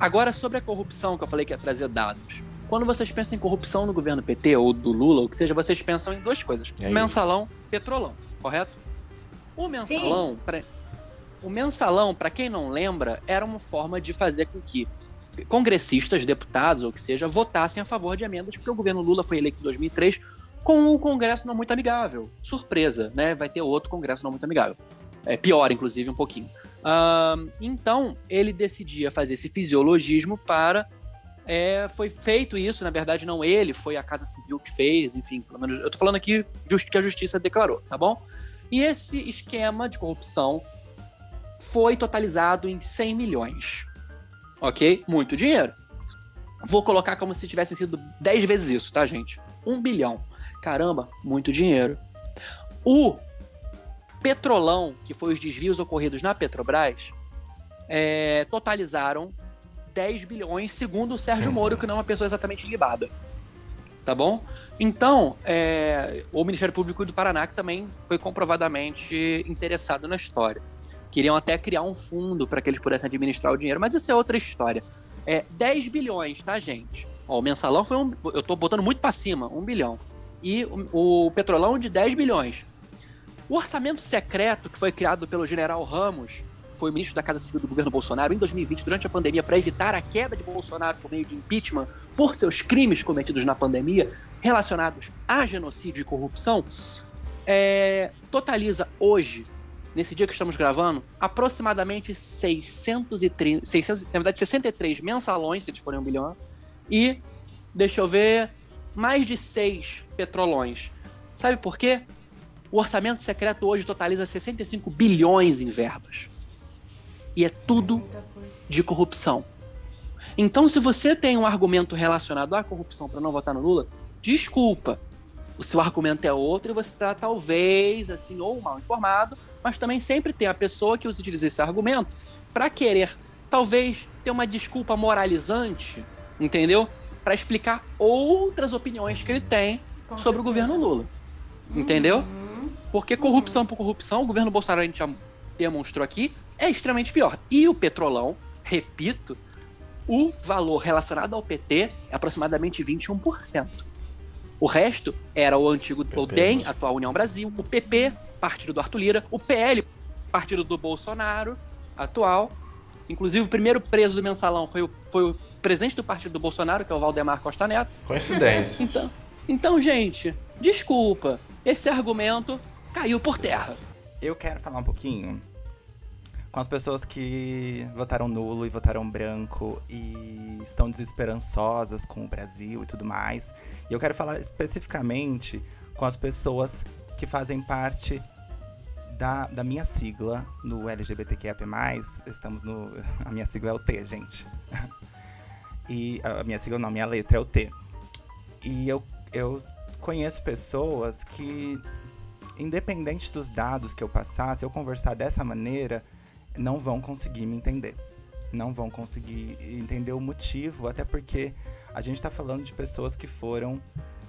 Agora, sobre a corrupção, que eu falei que ia trazer dados. Quando vocês pensam em corrupção no governo PT ou do Lula, ou que seja, vocês pensam em duas coisas: é mensalão, isso. petrolão, correto? O mensalão, pra... o mensalão, para quem não lembra, era uma forma de fazer com que congressistas, deputados ou que seja, votassem a favor de emendas, porque o governo Lula foi eleito em 2003 com um Congresso não muito amigável. Surpresa, né? Vai ter outro Congresso não muito amigável. É pior, inclusive, um pouquinho. Uh, então, ele decidia fazer esse fisiologismo para. É, foi feito isso, na verdade, não ele, foi a Casa Civil que fez, enfim, pelo menos. Eu tô falando aqui just, que a justiça declarou, tá bom? E esse esquema de corrupção foi totalizado em 100 milhões. Ok? Muito dinheiro. Vou colocar como se tivesse sido 10 vezes isso, tá, gente? Um bilhão. Caramba, muito dinheiro. O Petrolão, que foi os desvios ocorridos na Petrobras, é, totalizaram 10 bilhões, segundo o Sérgio uhum. Moro, que não é uma pessoa exatamente libada. Tá bom? Então, é, o Ministério Público do Paraná, que também foi comprovadamente interessado na história. Queriam até criar um fundo para que eles pudessem administrar o dinheiro, mas isso é outra história. É 10 bilhões, tá, gente? Ó, o mensalão foi um. Eu tô botando muito para cima, um bilhão. E o, o petrolão de 10 bilhões. O orçamento secreto que foi criado pelo general Ramos, foi ministro da Casa Civil do governo Bolsonaro em 2020, durante a pandemia, para evitar a queda de Bolsonaro por meio de impeachment por seus crimes cometidos na pandemia, relacionados a genocídio e corrupção, é, totaliza hoje, nesse dia que estamos gravando, aproximadamente 630, 600, na verdade 63 mensalões, se eles forem um bilhão, e, deixa eu ver, mais de 6 petrolões. Sabe por quê? O orçamento secreto hoje totaliza 65 bilhões em verbas. E é tudo de corrupção. Então, se você tem um argumento relacionado à corrupção para não votar no Lula, desculpa. O seu argumento é outro e você está talvez assim ou mal informado mas também sempre tem a pessoa que utiliza esse argumento para querer, talvez, ter uma desculpa moralizante, entendeu? Para explicar outras opiniões que ele tem Com sobre o certeza. governo Lula. Entendeu? Uhum. Porque corrupção por corrupção, o governo Bolsonaro, a gente já demonstrou aqui, é extremamente pior. E o petrolão, repito, o valor relacionado ao PT é aproximadamente 21%. O resto era o antigo PP, o DEM, né? atual União Brasil, o PP, partido do Arthur Lira, o PL, partido do Bolsonaro, atual. Inclusive, o primeiro preso do mensalão foi o, foi o presidente do partido do Bolsonaro, que é o Valdemar Costa Neto. Coincidência. Então, então, gente, desculpa. Esse argumento caiu por terra. Eu quero falar um pouquinho com as pessoas que votaram nulo e votaram branco e estão desesperançosas com o Brasil e tudo mais. E eu quero falar especificamente com as pessoas que fazem parte da, da minha sigla no LGBTQIAP+. Estamos no... A minha sigla é o T, gente. E a minha sigla não, minha letra é o T. E eu, eu conheço pessoas que independente dos dados que eu passar, se eu conversar dessa maneira, não vão conseguir me entender. Não vão conseguir entender o motivo, até porque a gente está falando de pessoas que foram,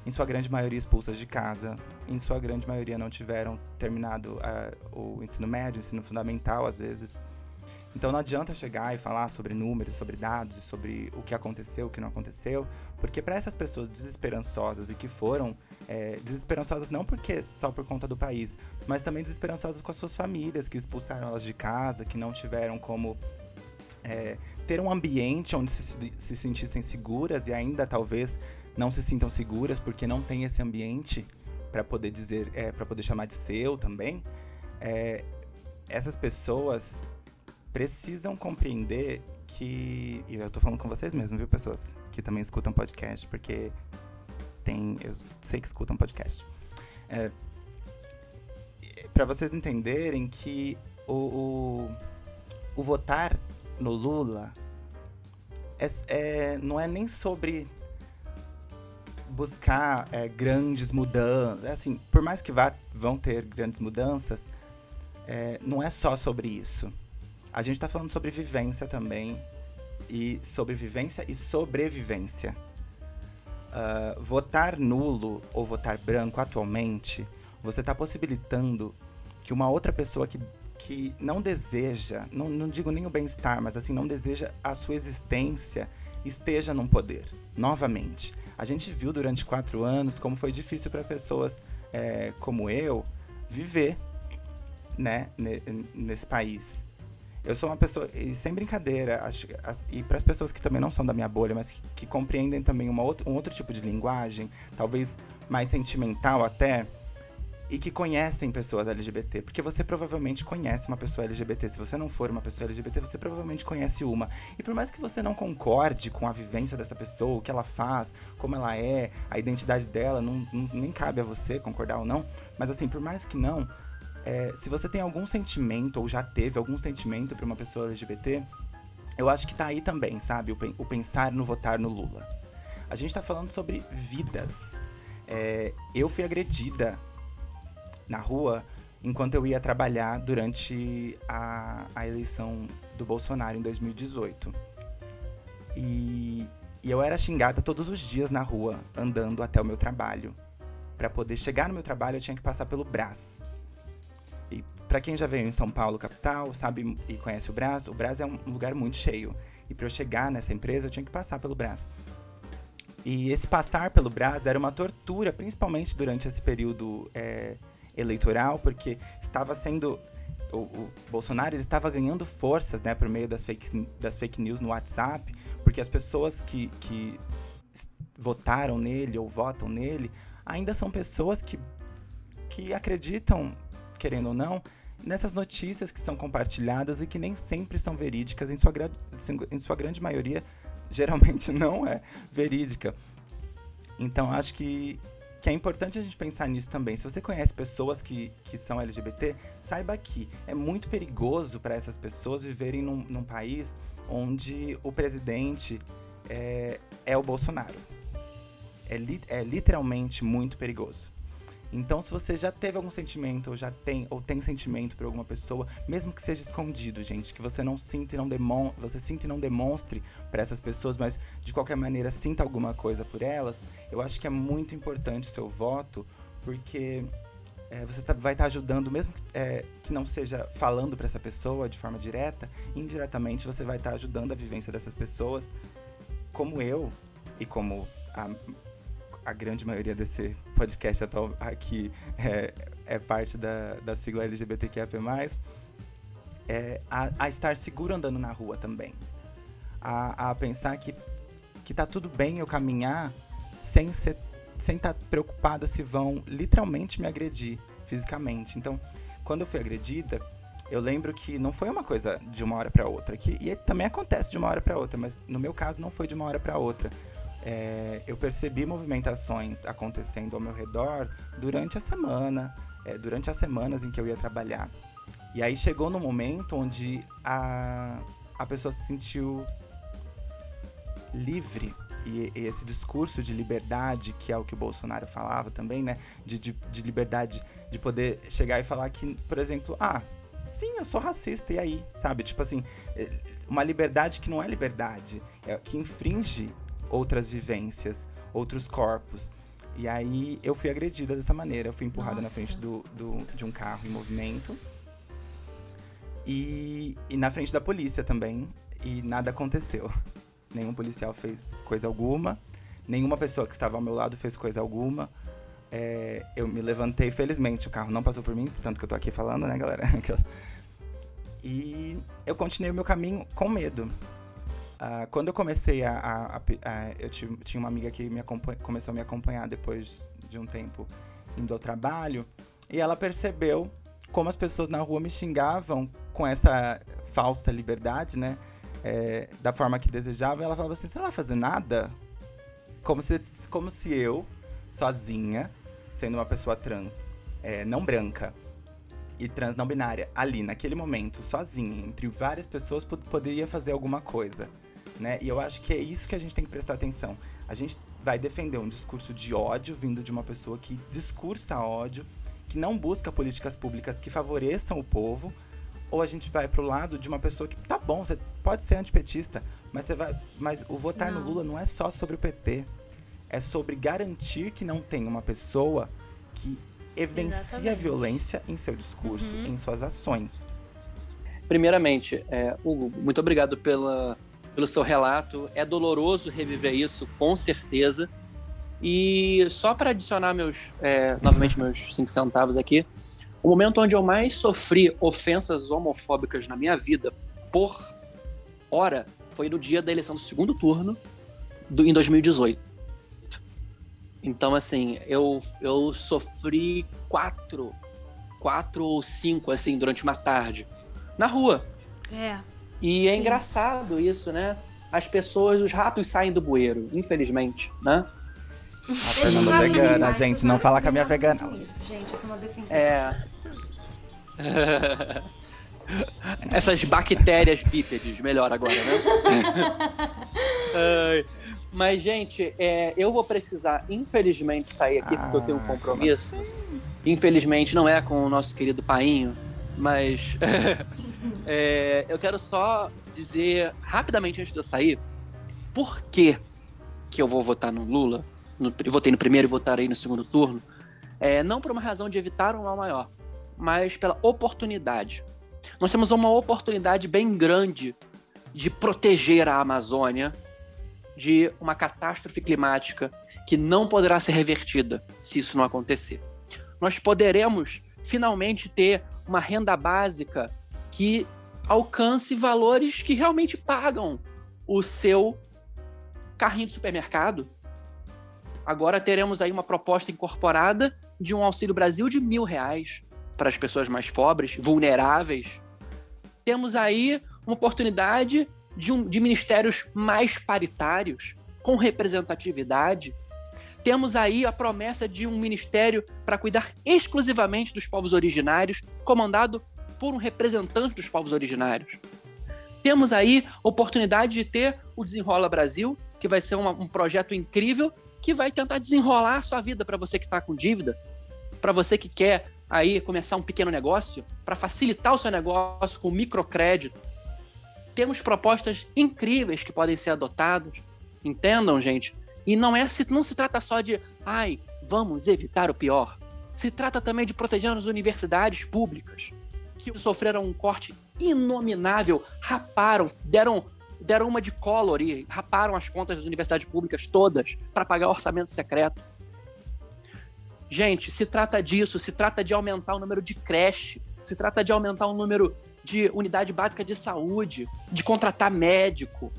em sua grande maioria, expulsas de casa, em sua grande maioria não tiveram terminado ah, o ensino médio, o ensino fundamental, às vezes. Então não adianta chegar e falar sobre números, sobre dados, sobre o que aconteceu, o que não aconteceu, porque para essas pessoas desesperançosas e que foram é, desesperançosas não porque só por conta do país, mas também desesperançosas com as suas famílias que expulsaram elas de casa, que não tiveram como é, ter um ambiente onde se, se sentissem seguras e ainda talvez não se sintam seguras porque não tem esse ambiente para poder dizer, é, para poder chamar de seu também. É, essas pessoas precisam compreender que. E eu tô falando com vocês mesmo, viu, pessoas? Que também escutam podcast, porque tem. Eu sei que escutam podcast. É, para vocês entenderem que o, o, o votar no Lula é, é- não é nem sobre buscar é, grandes mudanças. Assim, por mais que vá, vão ter grandes mudanças, é, não é só sobre isso. A gente está falando sobre vivência também. E sobrevivência e sobrevivência. Ah, votar nulo ou votar branco atualmente, você está possibilitando que uma outra pessoa que, que não deseja, não, não digo nem o bem-estar, mas assim, não deseja a sua existência, esteja num poder, novamente. A gente viu durante quatro anos como foi difícil para pessoas é, como eu viver né, ne- nesse país. Eu sou uma pessoa, e sem brincadeira, acho, e para as pessoas que também não são da minha bolha, mas que, que compreendem também uma um outro tipo de linguagem, talvez mais sentimental até, e que conhecem pessoas LGBT, porque você provavelmente conhece uma pessoa LGBT. Se você não for uma pessoa LGBT, você provavelmente conhece uma. E por mais que você não concorde com a vivência dessa pessoa, o que ela faz, como ela é, a identidade dela, não, não- nem cabe a você concordar ou não. Mas assim, por mais que não, é, se você tem algum sentimento, ou já teve algum sentimento pra uma pessoa LGBT, eu acho que tá aí também, sabe? O, o pensar no votar no Lula. A gente tá falando sobre vidas. É, eu fui agredida na rua enquanto eu ia trabalhar durante a, a eleição do Bolsonaro em 2018. E, e eu era xingada todos os dias na rua, andando até o meu trabalho. Pra poder chegar no meu trabalho, eu tinha que passar pelo Brás. E pra quem já veio em São Paulo, capital, sabe e conhece o Brás, o Brás é um lugar muito cheio. E pra eu chegar nessa empresa, eu tinha que passar pelo Brás. E esse passar pelo Brás era uma tortura, principalmente durante esse período é, eleitoral, porque estava sendo. O, o Bolsonaro ele estava ganhando forças né, por meio das fake, das fake news no WhatsApp, porque as pessoas que, que votaram nele ou votam nele ainda são pessoas que, que acreditam, querendo ou não, nessas notícias que são compartilhadas e que nem sempre são verídicas, em sua, em sua grande maioria, geralmente não é verídica. Então acho que, que é importante a gente pensar nisso também. Se você conhece pessoas que, que são LGBT, saiba que é muito perigoso para essas pessoas viverem num, num país onde o presidente é, é o Bolsonaro. É, li- é literalmente muito perigoso. Então, se você já teve algum sentimento, ou já tem, ou tem sentimento por alguma pessoa, mesmo que seja escondido, gente, que você não sinta e não demonstre, você sinta e não demonstre para essas pessoas, mas de qualquer maneira sinta alguma coisa por elas, eu acho que é muito importante o seu voto, porque é, você tá, vai estar tá ajudando, mesmo que, é, que não seja falando para essa pessoa de forma direta, indiretamente você vai estar tá ajudando a vivência dessas pessoas, como eu e como a a grande maioria desse podcast atual aqui é, é parte da, da sigla LGBTQIA+, é, a, a estar seguro andando na rua também. A, a pensar que, que tá tudo bem eu caminhar sem ser sem estar tá preocupada se vão literalmente me agredir fisicamente. Então, quando eu fui agredida, eu lembro que não foi uma coisa de uma hora para outra, que e também acontece de uma hora para outra, mas no meu caso não foi de uma hora para outra é, eu percebi movimentações acontecendo ao meu redor durante a semana, é, durante as semanas em que eu ia trabalhar. E aí chegou no momento onde a, a pessoa se sentiu livre. E, esse discurso de liberdade, que é o que o Bolsonaro falava também, né? De, de, de liberdade de poder chegar e falar que, por exemplo, ah, sim, eu sou racista, e aí? Sabe? Tipo assim, é, uma liberdade que não é liberdade, é, que infringe outras vivências, outros corpos. E aí eu fui agredida dessa maneira. Eu fui empurrada Nossa. na frente do, do, de um carro em movimento. E, e na frente da polícia também. E nada aconteceu. Nenhum policial fez coisa alguma. Nenhuma pessoa que estava ao meu lado fez coisa alguma. É, eu me levantei, felizmente, o carro não passou por mim, tanto que eu tô aqui falando, né, galera? e eu continuei o meu caminho com medo. Uh, quando eu comecei a. a, a, a eu tive, tinha uma amiga que me começou a me acompanhar depois de um tempo indo ao trabalho, e ela percebeu como as pessoas na rua me xingavam com essa falsa liberdade, né? É, da forma que desejavam, ela falava assim: você não vai fazer nada? Como se, como se eu, sozinha, sendo uma pessoa trans, é, não branca, e trans não binária, ali, naquele momento, sozinha, entre várias pessoas, poderia fazer alguma coisa né? E eu acho que é isso que a gente tem que prestar atenção. A gente vai defender um discurso de ódio vindo de uma pessoa que discursa ódio, que não busca políticas públicas que favoreçam o povo, ou a gente vai pro lado de uma pessoa que tá bom, você pode ser antipetista, mas você vai, mas o votar não. no Lula não é só sobre o PT. É sobre garantir que não tem uma pessoa que evidencia Exatamente. violência em seu discurso, uhum. em suas ações. Primeiramente, é, Hugo, muito obrigado pela pelo seu relato. É doloroso reviver isso, com certeza. E só para adicionar meus, é, novamente meus cinco centavos aqui, o momento onde eu mais sofri ofensas homofóbicas na minha vida por hora foi no dia da eleição do segundo turno do, em 2018. Então, assim, eu, eu sofri quatro, quatro ou cinco, assim, durante uma tarde, na rua. É. E é Sim. engraçado isso, né? As pessoas, os ratos saem do bueiro, infelizmente, né? A Fernanda vegana, gente, não fala com a minha vegana. Isso, gente, eu sou uma defensora. É. Essas bactérias bípedes, melhor agora, né? Mas, gente, é, eu vou precisar, infelizmente, sair aqui porque eu tenho um ah, compromisso. Infelizmente, não é com o nosso querido Painho, mas é, eu quero só dizer rapidamente antes de eu sair por que, que eu vou votar no Lula. No, votei no primeiro e votarei no segundo turno. É, não por uma razão de evitar um mal maior, mas pela oportunidade. Nós temos uma oportunidade bem grande de proteger a Amazônia de uma catástrofe climática que não poderá ser revertida se isso não acontecer. Nós poderemos finalmente ter uma renda básica que alcance valores que realmente pagam o seu carrinho de supermercado. Agora teremos aí uma proposta incorporada de um Auxílio Brasil de mil reais para as pessoas mais pobres, vulneráveis. Temos aí uma oportunidade de, um, de ministérios mais paritários, com representatividade, temos aí a promessa de um ministério para cuidar exclusivamente dos povos originários, comandado por um representante dos povos originários. Temos aí oportunidade de ter o Desenrola Brasil, que vai ser uma, um projeto incrível que vai tentar desenrolar a sua vida para você que está com dívida. para você que quer aí começar um pequeno negócio, para facilitar o seu negócio com microcrédito. Temos propostas incríveis que podem ser adotadas. Entendam, gente? E não é não se trata só de, ai, vamos evitar o pior. Se trata também de proteger as universidades públicas, que sofreram um corte inominável, raparam, deram deram uma de color e raparam as contas das universidades públicas todas para pagar orçamento secreto. Gente, se trata disso, se trata de aumentar o número de creche, se trata de aumentar o número de unidade básica de saúde, de contratar médico,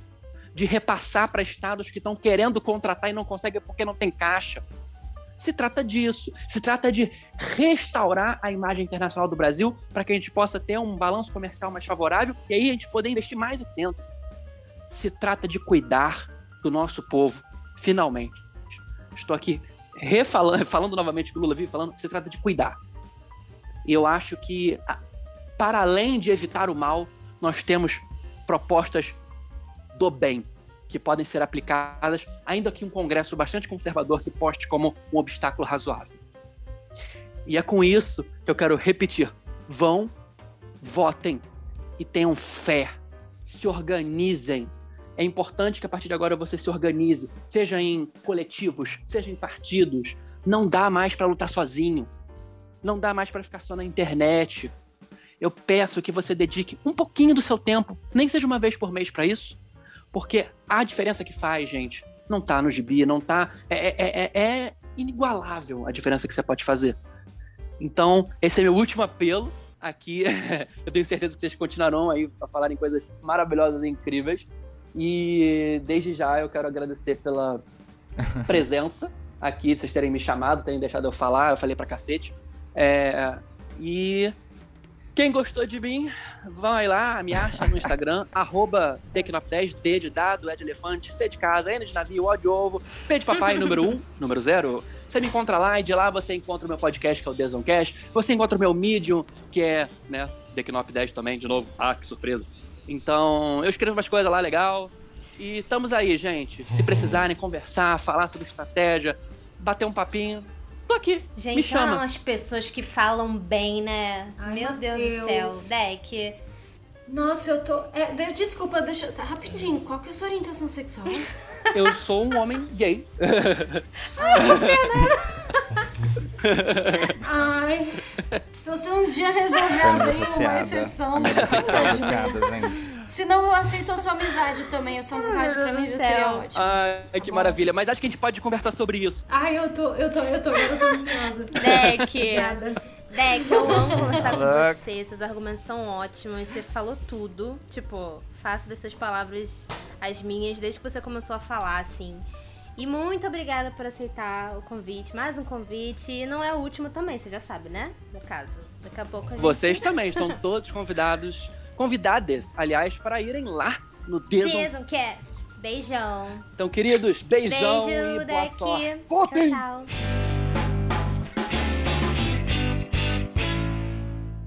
de repassar para estados que estão querendo contratar e não conseguem porque não tem caixa. Se trata disso. Se trata de restaurar a imagem internacional do Brasil para que a gente possa ter um balanço comercial mais favorável e aí a gente poder investir mais aqui dentro. Se trata de cuidar do nosso povo, finalmente. Estou aqui refalando, falando novamente que o Lula vive falando, se trata de cuidar. E eu acho que, para além de evitar o mal, nós temos propostas do bem que podem ser aplicadas, ainda que um Congresso bastante conservador se poste como um obstáculo razoável. E é com isso que eu quero repetir: vão, votem e tenham fé, se organizem. É importante que a partir de agora você se organize, seja em coletivos, seja em partidos. Não dá mais para lutar sozinho. Não dá mais para ficar só na internet. Eu peço que você dedique um pouquinho do seu tempo, nem seja uma vez por mês para isso, porque a diferença que faz, gente, não tá no gibi, não tá. É, é, é, é inigualável a diferença que você pode fazer. Então, esse é meu último apelo aqui. eu tenho certeza que vocês continuarão aí a falarem coisas maravilhosas e incríveis. E desde já eu quero agradecer pela presença aqui, vocês terem me chamado, terem deixado eu falar, eu falei pra cacete. É, e quem gostou de mim, vai lá, me acha no Instagram, arroba Tecnop10, D de dado, E de elefante, C de casa, N de navio, O de ovo, P de papai, número 1, um, número 0. Você me encontra lá e de lá você encontra o meu podcast, que é o Desoncast. Você encontra o meu Medium, que é, né, Tecnop10 também, de novo. Ah, que surpresa. Então, eu escrevo umas coisas lá legal. E estamos aí, gente. Se precisarem conversar, falar sobre estratégia, bater um papinho, tô aqui. Gente, me chama. são as pessoas que falam bem, né? Ai, Meu Deus do Mateus. céu. Deck. Nossa, eu tô. É, de- desculpa, deixa. Rapidinho, qual que é a sua orientação sexual? Eu sou um homem gay. Ai. Se você um dia resolver abrir uma exceção. Se não, eu aceito a sua amizade também. A sua amizade pra mim já seria ótima. Ai, que maravilha. Mas acho que a gente pode conversar sobre isso. Ai, eu tô, eu tô, eu tô, eu tô ansiosa. Deck. Obrigada. Deck, eu amo conversar com você. Seus argumentos são ótimos. Você falou tudo. Tipo, faço das suas palavras as minhas desde que você começou a falar, assim. E muito obrigada por aceitar o convite. Mais um convite. E não é o último também, você já sabe, né? No caso. Daqui a pouco a gente... Vocês também estão todos convidados, convidadas, aliás, para irem lá no Deson. Desoncast. Beijão. Então, queridos, beijão Beijo, e boa Deck. sorte. Votem! Tchau, tchau.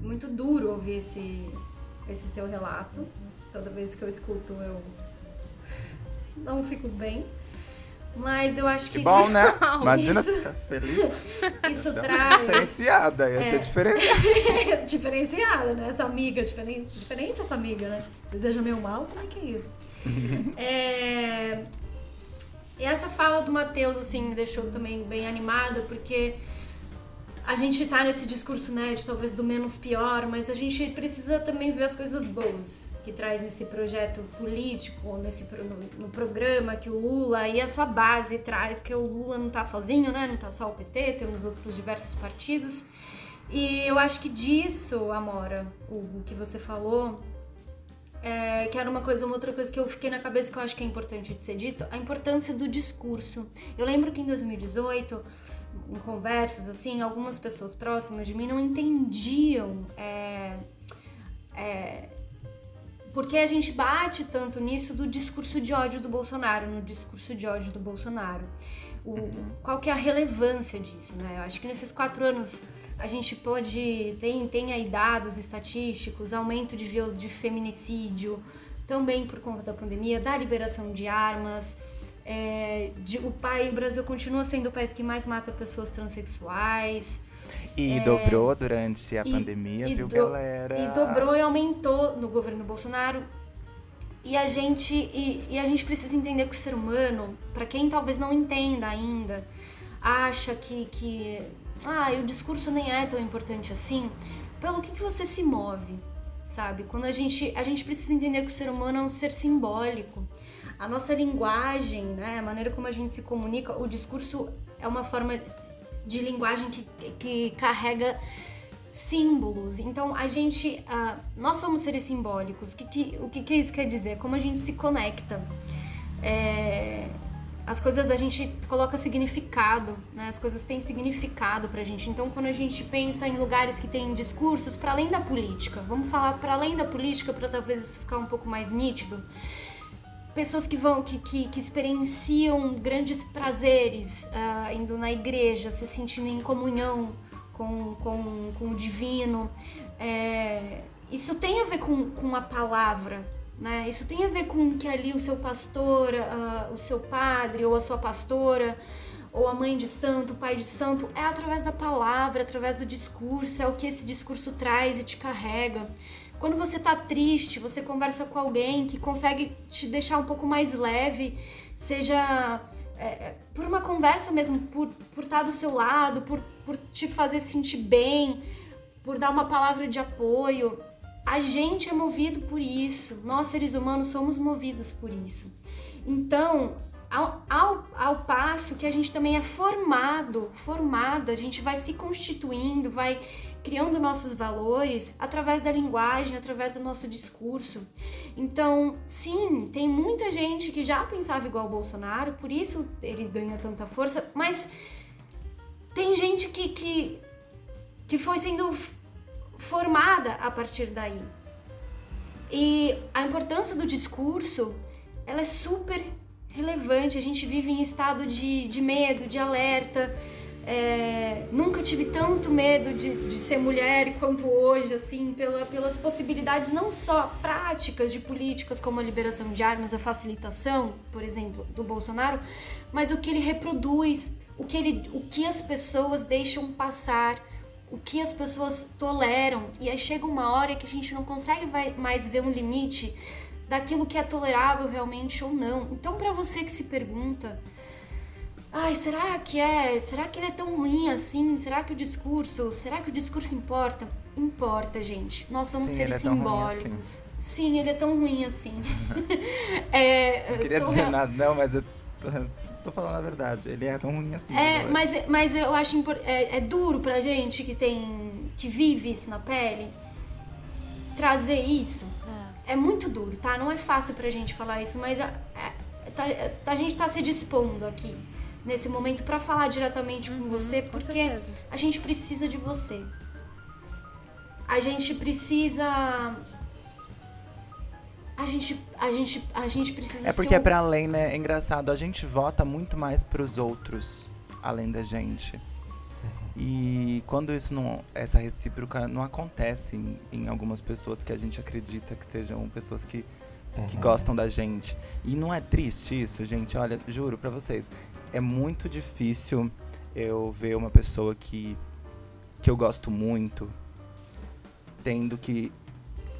Muito duro ouvir esse, esse seu relato. Toda vez que eu escuto, eu não fico bem. Mas eu acho que, Que bom, isso, né? Imagina isso, se feliz. isso traz Diferenciada, ia É. ser diferenciada. diferenciada, né? Essa amiga, diferente, diferente essa amiga, né? Deseja meu mal, como é que é isso? é... E essa fala do Matheus, assim, me deixou também bem animada, porque a gente tá nesse discurso, né, de talvez do menos pior, mas a gente precisa também ver as coisas boas que traz nesse projeto político, nesse no, no programa que o Lula e a sua base traz, porque o Lula não tá sozinho, né, não tá só o PT, temos outros diversos partidos. E eu acho que disso, Amora, o que você falou, é, que era uma coisa, uma outra coisa que eu fiquei na cabeça que eu acho que é importante de ser dito, a importância do discurso. Eu lembro que em 2018, em conversas, assim, algumas pessoas próximas de mim não entendiam é, é, por que a gente bate tanto nisso do discurso de ódio do Bolsonaro, no discurso de ódio do Bolsonaro. O, qual que é a relevância disso, né? Eu acho que nesses quatro anos a gente pode tem tem aí dados estatísticos, aumento de, de feminicídio, também por conta da pandemia, da liberação de armas. É, de- o, pai, o Brasil continua sendo o país que mais mata pessoas transexuais. E dobrou durante a e- pandemia, e viu, do- galera? E dobrou e aumentou no governo Bolsonaro. E a gente e, e a gente precisa entender que o ser humano, pra quem talvez não entenda ainda, acha que que ah, o discurso nem é tão importante assim, pelo que que você se move, sabe? Quando a gente a gente precisa entender que o ser humano é um ser simbólico. A nossa linguagem, né, a maneira como a gente se comunica, o discurso é uma forma de linguagem que, que carrega símbolos. Então a gente, ah, nós somos seres simbólicos. O que, que- o que, que isso quer dizer? Como a gente se conecta. É, as coisas a gente coloca significado, né? As coisas têm significado pra gente. Então quando a gente pensa em lugares que têm discursos para além da política, vamos falar para além da política para talvez isso ficar um pouco mais nítido pessoas que vão que, que, que experienciam grandes prazeres ah, indo na igreja, se sentindo em comunhão com, com, com o divino. É, isso tem a ver com, com a palavra, né? Isso tem a ver com que ali o seu pastor, ah, o seu padre ou a sua pastora ou a mãe de santo, o pai de santo, é através da palavra, através do discurso, é o que esse discurso traz e te carrega. Quando você tá triste, você conversa com alguém que consegue te deixar um pouco mais leve, seja é, é, por uma conversa mesmo, por, por estar do seu lado, por, por te fazer sentir bem, por dar uma palavra de apoio. A gente é movido por isso. Nós, seres humanos, somos movidos por isso. Então, ao, ao, ao passo que a gente também é formado, formada, a gente vai se constituindo, vai criando nossos valores através da linguagem, através do nosso discurso. Então, sim, tem muita gente que já pensava igual o Bolsonaro, por isso ele ganhou tanta força, mas tem gente que, que, que foi sendo formada a partir daí. E a importância do discurso, ela é super relevante. A gente vive em estado de, de medo, de alerta. É, nunca tive tanto medo de, de ser mulher quanto hoje, assim, pela, pelas possibilidades não só práticas de políticas como a liberação de armas, a facilitação, por exemplo, do Bolsonaro, mas o que ele reproduz, o que, ele, o que as pessoas deixam passar, o que as pessoas toleram. E aí chega uma hora que a gente não consegue mais ver um limite daquilo que é tolerável realmente ou não. Então, para você que se pergunta, ai, será que é? Será que ele é tão ruim assim? Será que o discurso, será que o discurso importa? Importa, gente. Nós somos Sim, seres ele é tão ruim simbólicos. Sim, ele é tão ruim assim. é, Não queria tô dizer real- nada, não, mas eu tô, tô falando a verdade. Ele é tão ruim assim. É, agora. mas, mas eu acho impor- é, é duro pra gente que tem que vive isso na pele trazer isso. É muito duro, tá? Não é fácil pra gente falar isso, mas a, é- tá- a gente tá se dispondo aqui nesse momento pra falar diretamente com você, com porque certeza. a gente precisa de você. A gente precisa a gente a gente a gente precisa É porque é pra além, né? É engraçado, a gente vota muito mais pros outros, além da gente. E quando isso não. Essa recíproca não acontece em, em algumas pessoas que a gente acredita que sejam pessoas que, que gostam da gente. E não é triste isso, gente? Olha, juro pra vocês. É muito difícil eu ver uma pessoa que, que eu gosto muito tendo que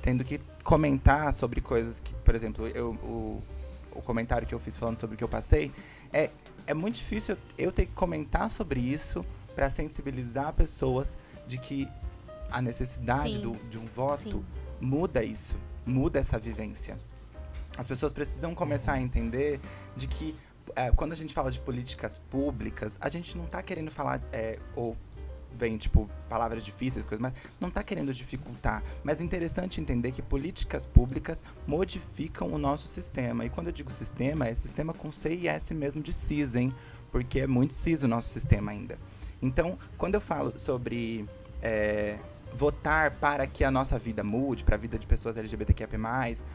tendo que comentar sobre coisas que, por exemplo, eu, o, o comentário que eu fiz falando sobre o que eu passei, é, é muito difícil eu, ter que comentar sobre isso para sensibilizar pessoas de que a necessidade do, de um voto Sim. muda isso, muda essa vivência. As pessoas precisam começar a entender de que é, quando a gente fala de políticas públicas, a gente não tá querendo falar é, ou vem tipo palavras difíceis, coisas, mas não tá querendo dificultar. Mas é interessante entender que políticas públicas modificam o nosso sistema. E quando eu digo sistema, é sistema com C e S mesmo de cis, hein? Porque é muito cis o nosso sistema ainda. Então, quando eu falo sobre é, votar para que a nossa vida mude, para a vida de pessoas LGBTQIA+,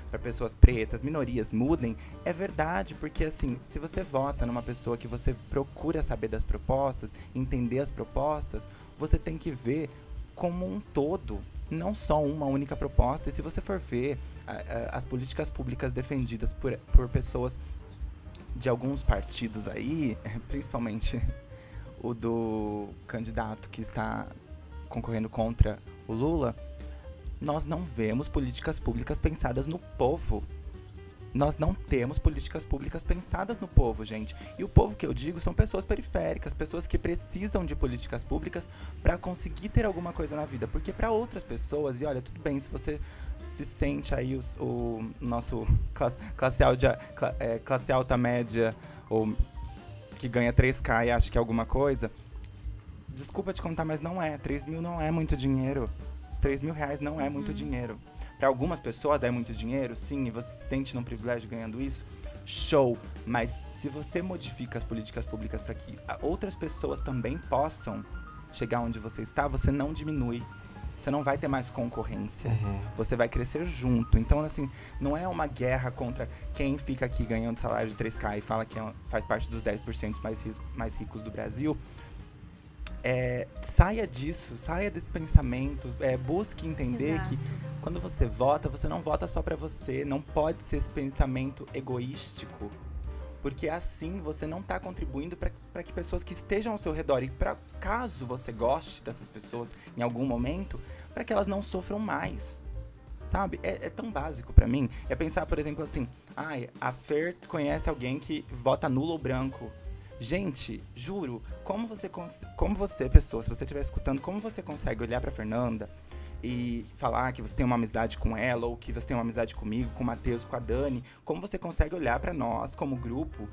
para pessoas pretas, minorias mudem, é verdade, porque assim, se você vota numa pessoa que você procura saber das propostas, entender as propostas, você tem que ver como um todo, não só uma única proposta. E se você for ver a- a- as políticas públicas defendidas por, por pessoas de alguns partidos aí, principalmente o do candidato que está concorrendo contra o Lula, nós não vemos políticas públicas pensadas no povo. Nós não temos políticas públicas pensadas no povo, gente. E o povo que eu digo são pessoas periféricas, pessoas que precisam de políticas públicas para conseguir ter alguma coisa na vida. Porque para outras pessoas, e olha, tudo bem, se você se sente aí o, o nosso classe, classe, alta, é, classe alta média ou que ganha 3K e acha que é alguma coisa, desculpa te contar, mas não é. 3 mil não é muito dinheiro. 3 mil reais não é muito uhum. dinheiro. Para algumas pessoas é muito dinheiro, sim, e você se sente num privilégio ganhando isso, show. Mas se você modifica as políticas públicas para que outras pessoas também possam chegar onde você está, você não diminui. Você não vai ter mais concorrência. Uhum. Você vai crescer junto. Então, assim, não é uma guerra contra quem fica aqui ganhando salário de 3K e fala que é, faz parte dos 10% mais, mais ricos do Brasil é, saia disso, saia desse pensamento, é, busque entender Exato. que quando você vota, você não vota só para você, não pode ser esse pensamento egoístico, porque assim você não está contribuindo para que pessoas que estejam ao seu redor e para caso você goste dessas pessoas em algum momento, para que elas não sofram mais. Sabe? É, é tão básico para mim. É pensar, por exemplo, assim: ai, a Fer conhece alguém que vota nulo ou branco Gente, juro, como você, como você, pessoa, se você estiver escutando, como você consegue olhar para Fernanda e falar que você tem uma amizade com ela ou que você tem uma amizade comigo, com o Matheus, com a Dani, como você consegue olhar para nós como grupo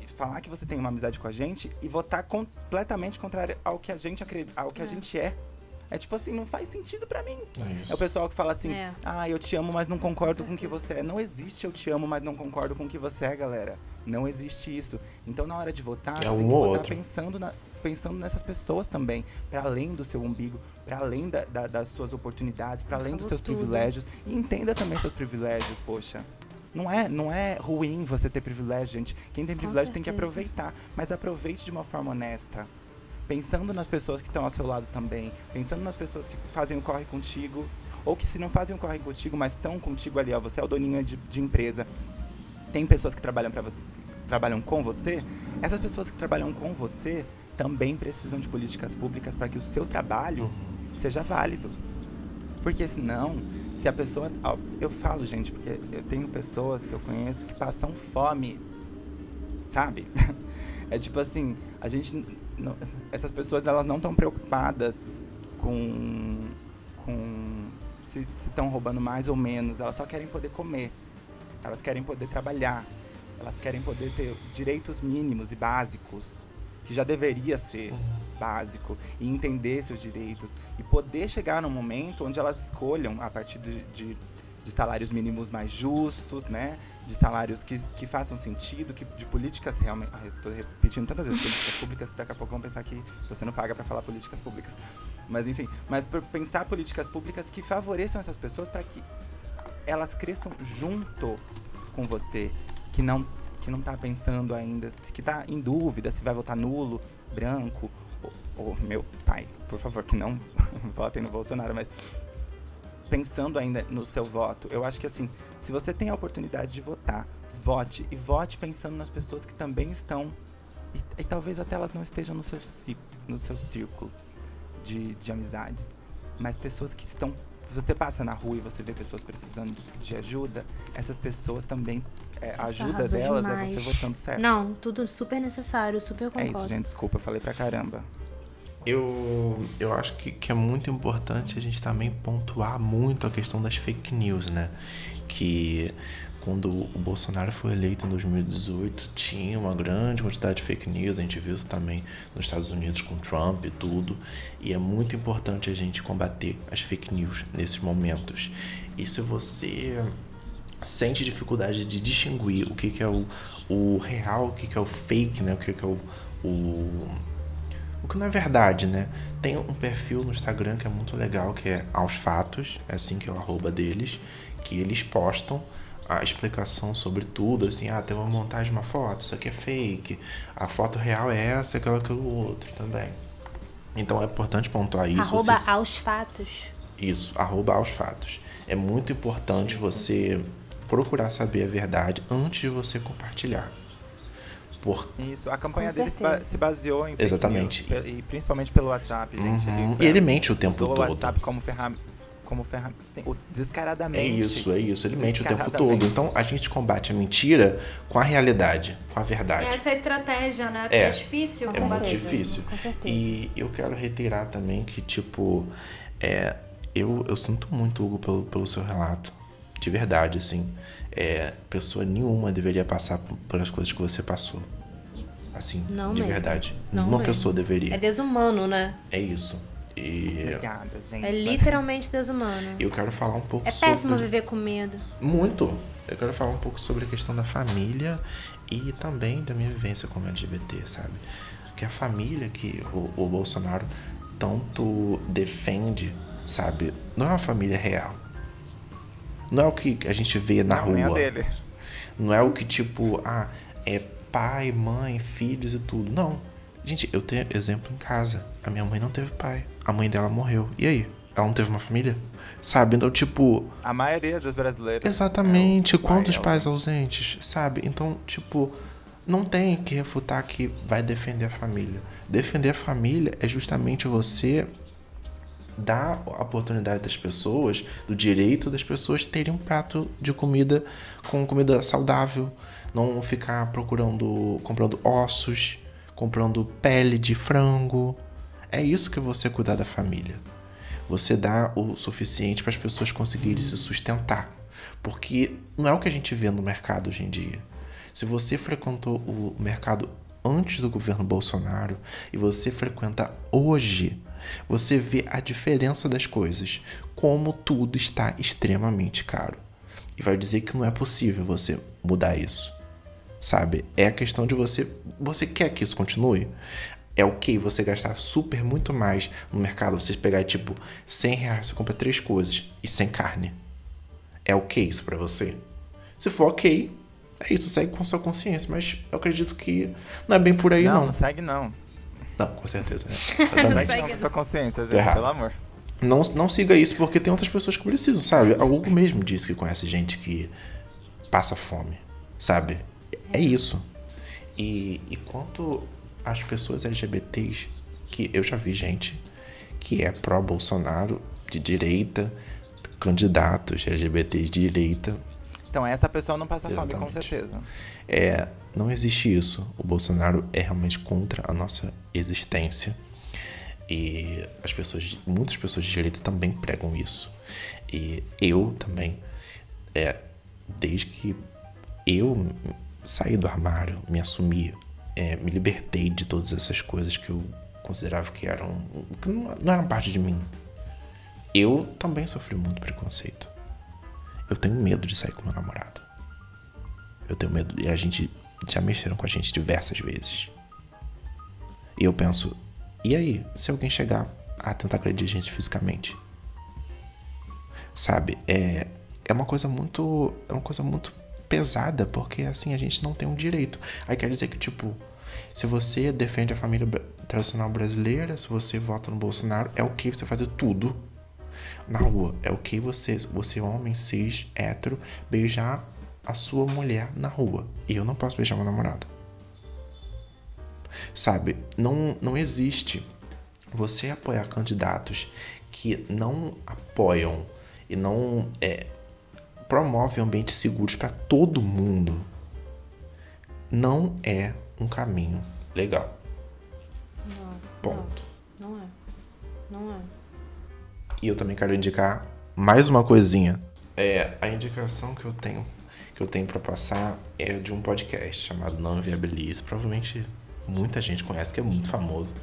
e falar que você tem uma amizade com a gente e votar completamente contrário ao que a gente acredita, ao que é. a gente é. É tipo assim, não faz sentido para mim. É, é, o pessoal que fala assim, é. ah, eu te amo, mas não concordo com, com o que você é. Não existe eu te amo, mas não concordo com o que você é, galera. Não existe isso. Então, na hora de votar, é um tem que votar outro. pensando, na, pensando nessas pessoas também, para além do seu umbigo, para além da, da, das suas oportunidades, para além dos seus tudo. privilégios. E entenda também seus privilégios, poxa. Não é, não é ruim você ter privilégio, gente. Quem tem privilégio tem que aproveitar, mas aproveite de uma forma honesta pensando nas pessoas que estão ao seu lado também, pensando nas pessoas que fazem o corre contigo, ou que se não fazem o corre contigo, mas estão contigo ali, ó, você é o doninho de, de empresa, tem pessoas que trabalham para você, trabalham com você, essas pessoas que trabalham com você também precisam de políticas públicas para que o seu trabalho uhum. seja válido. Porque senão, se a pessoa. Eu falo, gente, porque eu tenho pessoas que eu conheço que passam fome. Sabe? É tipo assim, a gente não, essas pessoas elas não estão preocupadas com, com se estão roubando mais ou menos, elas só querem poder comer, elas querem poder trabalhar, elas querem poder ter direitos mínimos e básicos, que já deveria ser básico, e entender seus direitos, e poder chegar num momento onde elas escolham, a partir de, de, de salários mínimos mais justos, né? de salários que, que façam sentido, que, de políticas realmente. Ah, eu tô repetindo tantas vezes políticas públicas que daqui a pouco vão pensar que estou sendo paga para falar políticas públicas. Mas enfim, mas por pensar políticas públicas que favoreçam essas pessoas para que elas cresçam junto com você, que não que não tá pensando ainda, que está em dúvida se vai votar nulo, branco, ou, ou meu pai, por favor, que não votem no Bolsonaro, mas pensando ainda no seu voto, eu acho que assim, se você tem a oportunidade de votar, vote e vote pensando nas pessoas que também estão e, e talvez até elas não estejam no seu no seu círculo de, de amizades, mas pessoas que estão você passa na rua e você vê pessoas precisando de ajuda, essas pessoas também é, a ajuda delas demais. é você votando certo. Não, tudo super necessário, super concordo. É isso, gente, desculpa, eu falei pra caramba. Eu, eu acho que, que é muito importante a gente também pontuar muito a questão das fake news, né? Que quando o Bolsonaro foi eleito em 2018, tinha uma grande quantidade de fake news, a gente viu isso também nos Estados Unidos com Trump e tudo, e é muito importante a gente combater as fake news nesses momentos. E se você sente dificuldade de distinguir o que, que é o, o real, o que, que é o fake, né? o que, que é o, o o que não é verdade, né? Tem um perfil no Instagram que é muito legal, que é Aos Fatos, é assim que é o arroba deles, que eles postam a explicação sobre tudo, assim, ah, tem uma montagem de uma foto, isso aqui é fake, a foto real é essa, aquela, aquilo outro também. Então é importante pontuar isso. Arroba aos fatos. Isso, arroba aos fatos. É muito importante Sim. você procurar saber a verdade antes de você compartilhar. Por... Isso, a campanha dele se baseou em fake Exatamente. news, e principalmente pelo WhatsApp, gente. Uhum. foi- E ele mente o tempo usou todo. o WhatsApp como ferramenta. Como ferram... sim, o- É descaradamente. isso, é isso. Ele mente o tempo Descaradamente. todo. Então a gente combate a mentira com a realidade, com a verdade. Essa é a estratégia, né? Porque É. é, difícil É muito difícil. Com certeza. E eu quero reiterar também que, tipo, é, eu, eu sinto muito, Hugo, pelo, pelo seu relato. De verdade, assim. É, pessoa nenhuma deveria passar pelas coisas que você passou. Assim, Não de mesmo. verdade. Não Nenhuma mesmo. pessoa deveria. É desumano, né? É isso. E Obrigada, gente. É literalmente desumano. eu quero falar um pouco É péssimo sobre... viver com medo. Muito. Eu quero falar um pouco sobre a questão da família e também da minha vivência como LGBT, sabe? Que a família que o, o Bolsonaro tanto defende, sabe? Não é uma família real. Não é o que a gente vê na Não, nem a rua. dele. Não é o que tipo, ah, é pai, mãe, filhos e tudo. Não. Gente, eu tenho exemplo em casa. A minha mãe não teve pai. A mãe dela morreu. E aí? Ela não teve uma família? Sabe? Então, tipo, A maioria dos brasileiros. Exatamente. é o pai, Quantos é o- pais ausentes, sabe? Então, tipo, não tem que refutar que vai defender a família. Defender a família é justamente você dar a oportunidade das pessoas, do direito das pessoas terem um prato de comida com comida saudável, não ficar procurando, comprando ossos, comprando pele de frango. É isso que você cuidar da família. Você dá o suficiente para as pessoas conseguirem se sustentar. Porque não é o que a gente vê no mercado hoje em dia. Se você frequentou o mercado antes do governo Bolsonaro e você frequenta hoje, você vê a diferença das coisas, como tudo está extremamente caro. E vai dizer que não é possível você mudar isso. Sabe? É a questão de você. Você quer que isso continue? É ok você gastar super muito mais no mercado, você pegar tipo 100 reais, você compra três coisas e sem carne. É ok isso pra você? Se for ok, é isso, segue com sua consciência, mas eu acredito que não é bem por aí Não, não. não segue não. Não, com certeza. né? Não Exatamente. sua consciência, gente, errado. pelo amor. Não, não siga isso, porque tem outras pessoas que precisam, sabe? A Hugo mesmo disse que conhece gente que passa fome, sabe? É isso. E, e quanto às pessoas LGBTs, que eu já vi gente que é pró-Bolsonaro, de direita, candidatos LGBTs de direita, Então, essa pessoa não passa fome, com Exatamente. certeza. é, não existe isso. O Bolsonaro é realmente contra a nossa existência. E as pessoas, muitas pessoas de direita também pregam isso. E eu também, é, desde que eu saí do armário, me assumi, é, me libertei de todas essas coisas que eu considerava que eram que não, não eram parte de mim. Eu também sofri muito preconceito. Eu tenho medo de sair com meu namorado. Eu tenho medo. E a gente já mexeram com a gente diversas vezes. E eu penso, e aí, se alguém chegar a tentar agredir a gente fisicamente? Sabe? É, é uma coisa muito. É uma coisa muito pesada, porque assim a gente não tem um direito. Aí quer dizer que, tipo, se você defende a família tradicional brasileira, se você vota no Bolsonaro, é ok você fazer tudo na rua. É ok você, você homem, cis, hétero, beijar a sua mulher na rua. E eu não posso beijar meu namorado. Sabe? Não, não existe você apoiar candidatos que não apoiam e não é, promovem ambientes seguros para todo mundo. Não é um caminho legal. Não. Ponto. Não, não é. Não é. E eu também quero indicar mais uma coisinha. É, a indicação que eu tenho que eu tenho para passar é de um podcast chamado Não Viabilize. Provavelmente muita gente conhece, que é muito famoso.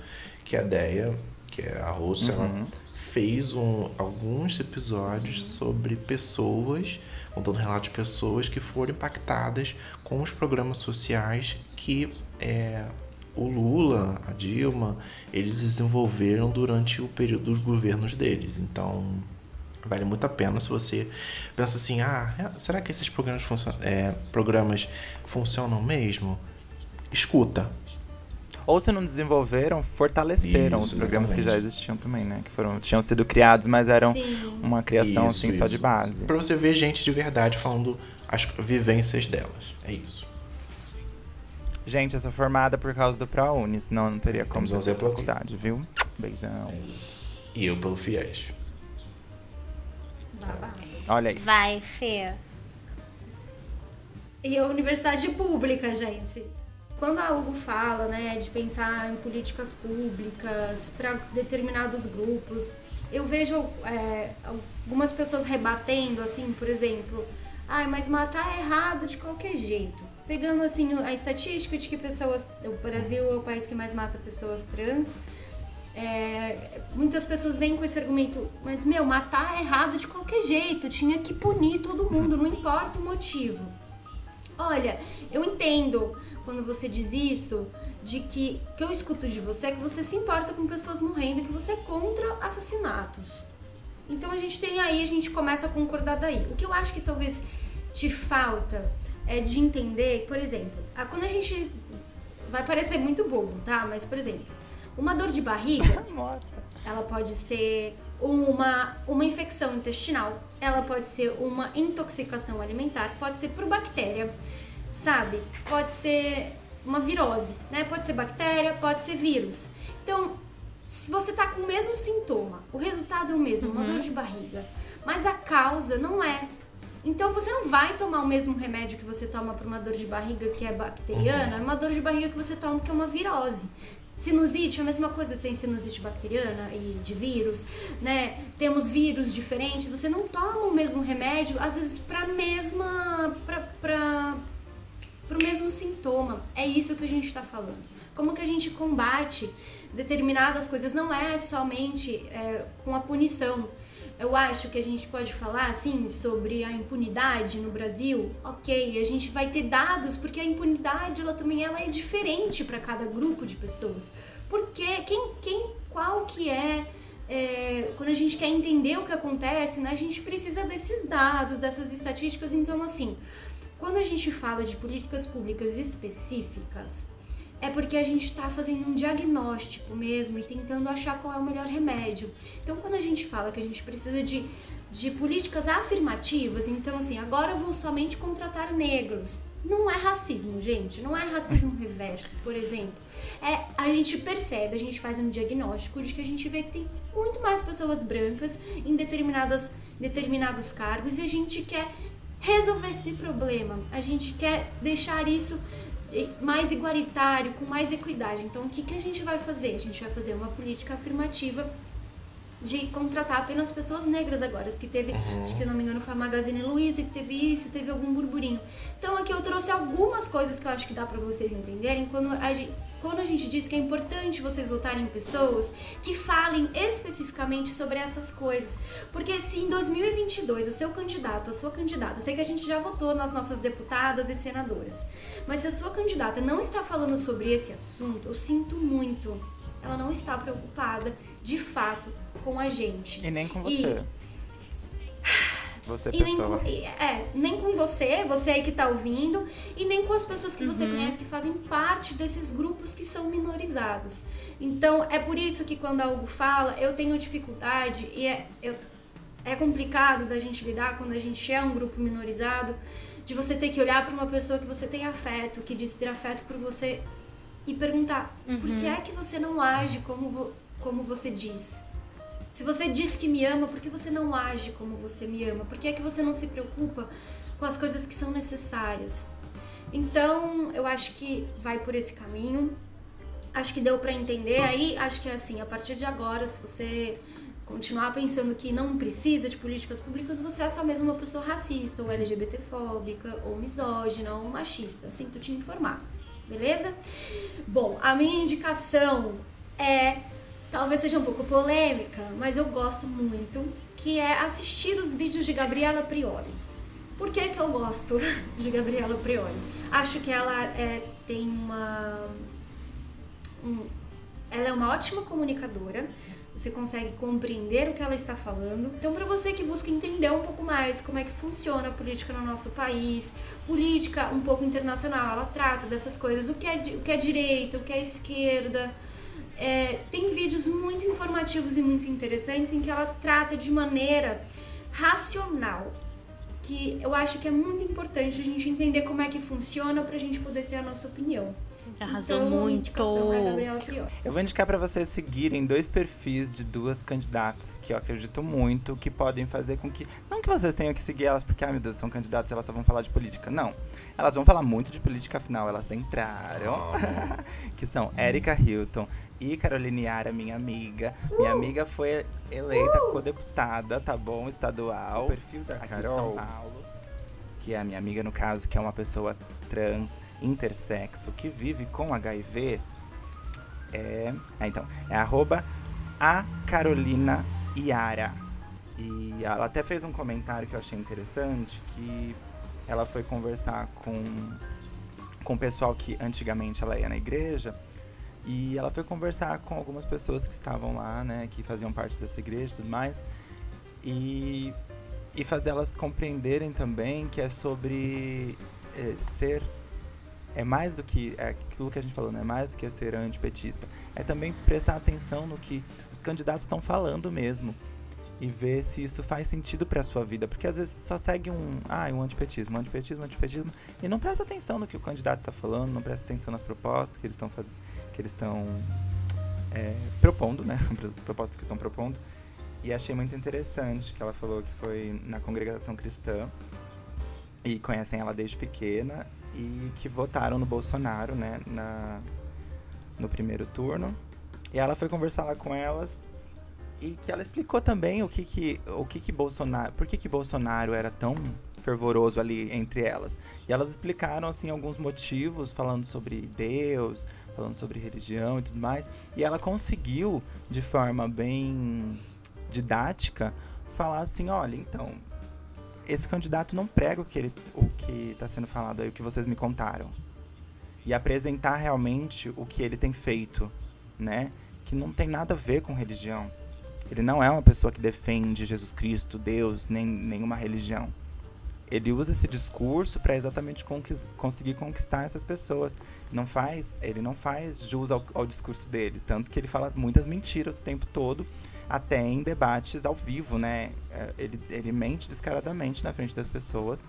Que é a Deia, que é a host, ela fez um, alguns episódios sobre pessoas, contando relatos de pessoas que foram impactadas com os programas sociais que é, o Lula, a Dilma, eles desenvolveram durante o período dos governos deles. Então, vale muito a pena se você pensa assim, ah, é- será que esses programas, funcionam, é, programas funcionam mesmo? Escuta. Ou se não desenvolveram, fortaleceram Isso, os programas que já exatamente. existiam também, né? Que foram, tinham sido criados, mas eram Sim. uma criação Isso, assim só isso. de base. Pra você ver gente de verdade falando as vivências delas. É isso. Gente, eu sou formada por causa do ProUni, senão não teria como fazer faculdade, viu? Beijão. E eu pelo Fies. Babado. Olha aí. Vai, Fê. E a universidade pública, gente. Quando a Hugo fala, né, de pensar em políticas públicas para determinados grupos, eu vejo é, algumas pessoas rebatendo, assim, por exemplo, ai, mas matar é errado de qualquer jeito. Pegando, assim, a estatística de que pessoas, o Brasil é o país que mais mata pessoas trans, é, muitas pessoas vêm com esse argumento, mas, meu, matar é errado de qualquer jeito, tinha que punir todo mundo, não importa o motivo. Olha, eu entendo quando você diz isso, de que que eu escuto de você é que você se importa com pessoas morrendo, que você é contra assassinatos. Então a gente tem aí, a gente começa a concordar daí. O que eu acho que talvez te falta é de entender, por exemplo, quando a gente vai parecer muito bobo, tá? Mas por exemplo, uma dor de barriga, ela pode ser uma, uma infecção intestinal, ela pode ser uma intoxicação alimentar, pode ser por bactéria, sabe? Pode ser uma virose, né? Pode ser bactéria, pode ser vírus. Então, se você tá com o mesmo sintoma, o resultado é o mesmo, uma dor de barriga, mas a causa não é. Então você não vai tomar o mesmo remédio que você toma para uma dor de barriga que é bacteriana, é uma dor de barriga que você toma que é uma virose. Sinusite é a mesma coisa, tem sinusite bacteriana e de vírus, né? Temos vírus diferentes, você não toma o mesmo remédio, às vezes para mesma pra, pra, pro mesmo sintoma. É isso que a gente está falando. Como que a gente combate determinadas coisas? Não é somente é, com a punição. Eu acho que a gente pode falar assim sobre a impunidade no Brasil. Ok, a gente vai ter dados porque a impunidade ela também ela é diferente para cada grupo de pessoas. Porque quem, quem, qual que é é, quando a gente quer entender o que acontece, né, a gente precisa desses dados, dessas estatísticas. Então, assim, quando a gente fala de políticas públicas específicas, é porque a gente está fazendo um diagnóstico mesmo e tentando achar qual é o melhor remédio. Então, quando a gente fala que a gente precisa de, de políticas afirmativas, então, assim, agora eu vou somente contratar negros. Não é racismo, gente. Não é racismo reverso, por exemplo. É, a gente percebe, a gente faz um diagnóstico de que a gente vê que tem muito mais pessoas brancas em determinadas, determinados cargos e a gente quer resolver esse problema. A gente quer deixar isso mais igualitário, com mais equidade. Então, o que, que a gente vai fazer? A gente vai fazer uma política afirmativa de contratar apenas pessoas negras agora. Que teve, acho que se não me engano, foi a Magazine Luiza que teve isso, teve algum burburinho. Então, aqui eu trouxe algumas coisas que eu acho que dá pra vocês entenderem quando a gente. Quando a gente diz que é importante vocês votarem em pessoas que falem especificamente sobre essas coisas. Porque se em 2022 o seu candidato, a sua candidata, eu sei que a gente já votou nas nossas deputadas e senadoras, mas se a sua candidata não está falando sobre esse assunto, eu sinto muito. Ela não está preocupada, de fato, com a gente. E nem com E- você. Você, E nem pessoa. com, e- é, nem com você, você aí que tá ouvindo, e nem com as pessoas que você conhece que fazem parte desses grupos que são minorizados. Então, é por isso que quando algo fala, eu tenho dificuldade e é, eu- é complicado da gente lidar quando a gente é um grupo minorizado, de você ter que olhar para uma pessoa que você tem afeto, que diz ter afeto por você e perguntar: por que é que você não age como, como você diz? Se você diz que me ama, por que você não age como você me ama? Por que é que você não se preocupa com as coisas que são necessárias? Então, eu acho que vai por esse caminho. Acho que deu pra entender. Aí, acho que é assim, a partir de agora, se você continuar pensando que não precisa de políticas públicas, você é só mesmo uma pessoa racista, ou LGBTfóbica, ou misógina, ou machista. Sinto te informar. Beleza? Bom, a minha indicação é talvez seja um pouco polêmica, mas eu gosto muito, que é assistir os vídeos de Gabriela Prioli. Por que, que eu gosto de Gabriela Prioli? Acho que ela é, tem uma. um- ela é uma ótima comunicadora, você consegue compreender o que ela está falando. Então, para você que busca entender um pouco mais como é que funciona a política no nosso país, política um pouco internacional, ela trata dessas coisas, o que é, o que é direita, o que é esquerda. É, tem vídeos muito informativos e muito interessantes em que ela trata de maneira racional que eu acho que é muito importante a gente entender como é que funciona pra gente poder ter a nossa opinião. Arrasou então, muito. é a. Eu vou indicar pra vocês seguirem dois perfis de duas candidatas que eu acredito muito que podem fazer com que. Não que vocês tenham que seguir elas porque, ai meu Deus, são candidatas e elas só vão falar de política. Não. Elas vão falar muito de política, afinal, elas entraram. que são Erika Hilton e Caroline Yara, minha amiga. Minha amiga foi eleita co-deputada, tá bom? Estadual. O perfil da aqui de São Paulo. Que é a minha amiga, no caso, que é uma pessoa trans, intersexo, que vive com HIV. É. Ah, então. É arroba a Carolina Yara. E ela até fez um comentário que eu achei interessante, que ela foi conversar com, com o pessoal que antigamente ela ia na igreja. E ela foi conversar com algumas pessoas que estavam lá, né, que faziam parte dessa igreja e tudo mais. E, e fazer elas compreenderem também que é sobre é, ser. É mais do que. É aquilo que a gente falou, né? É mais do que ser antipetista. É também prestar atenção no que os candidatos estão falando mesmo e ver se isso faz sentido para sua vida, porque às vezes só segue um, ah, um antipetismo, antipetismo, antipetismo e não presta atenção no que o candidato está falando, não presta atenção nas propostas que eles estão que eles estão é, propondo, né, as propostas que estão propondo. E achei muito interessante que ela falou que foi na congregação cristã e conhecem ela desde pequena e que votaram no Bolsonaro, né, na, no primeiro turno. E ela foi conversar lá com elas e que ela explicou também o que que, o que, que Bolsonaro, por que que Bolsonaro era tão fervoroso ali entre elas. E elas explicaram assim alguns motivos, falando sobre Deus, falando sobre religião e tudo mais. E ela conseguiu de forma bem didática falar assim, olha, então esse candidato não prega o que ele, o que está sendo falado aí, o que vocês me contaram. E apresentar realmente o que ele tem feito, né? Que não tem nada a ver com religião ele não é uma pessoa que defende Jesus Cristo, Deus, nem nenhuma religião. Ele usa esse discurso para exatamente conseguir conquistar essas pessoas. Não faz, ele não faz jus ao, ao discurso dele, tanto que ele fala muitas mentiras o tempo todo, até em debates ao vivo, né? É, ele, ele mente descaradamente na frente das pessoas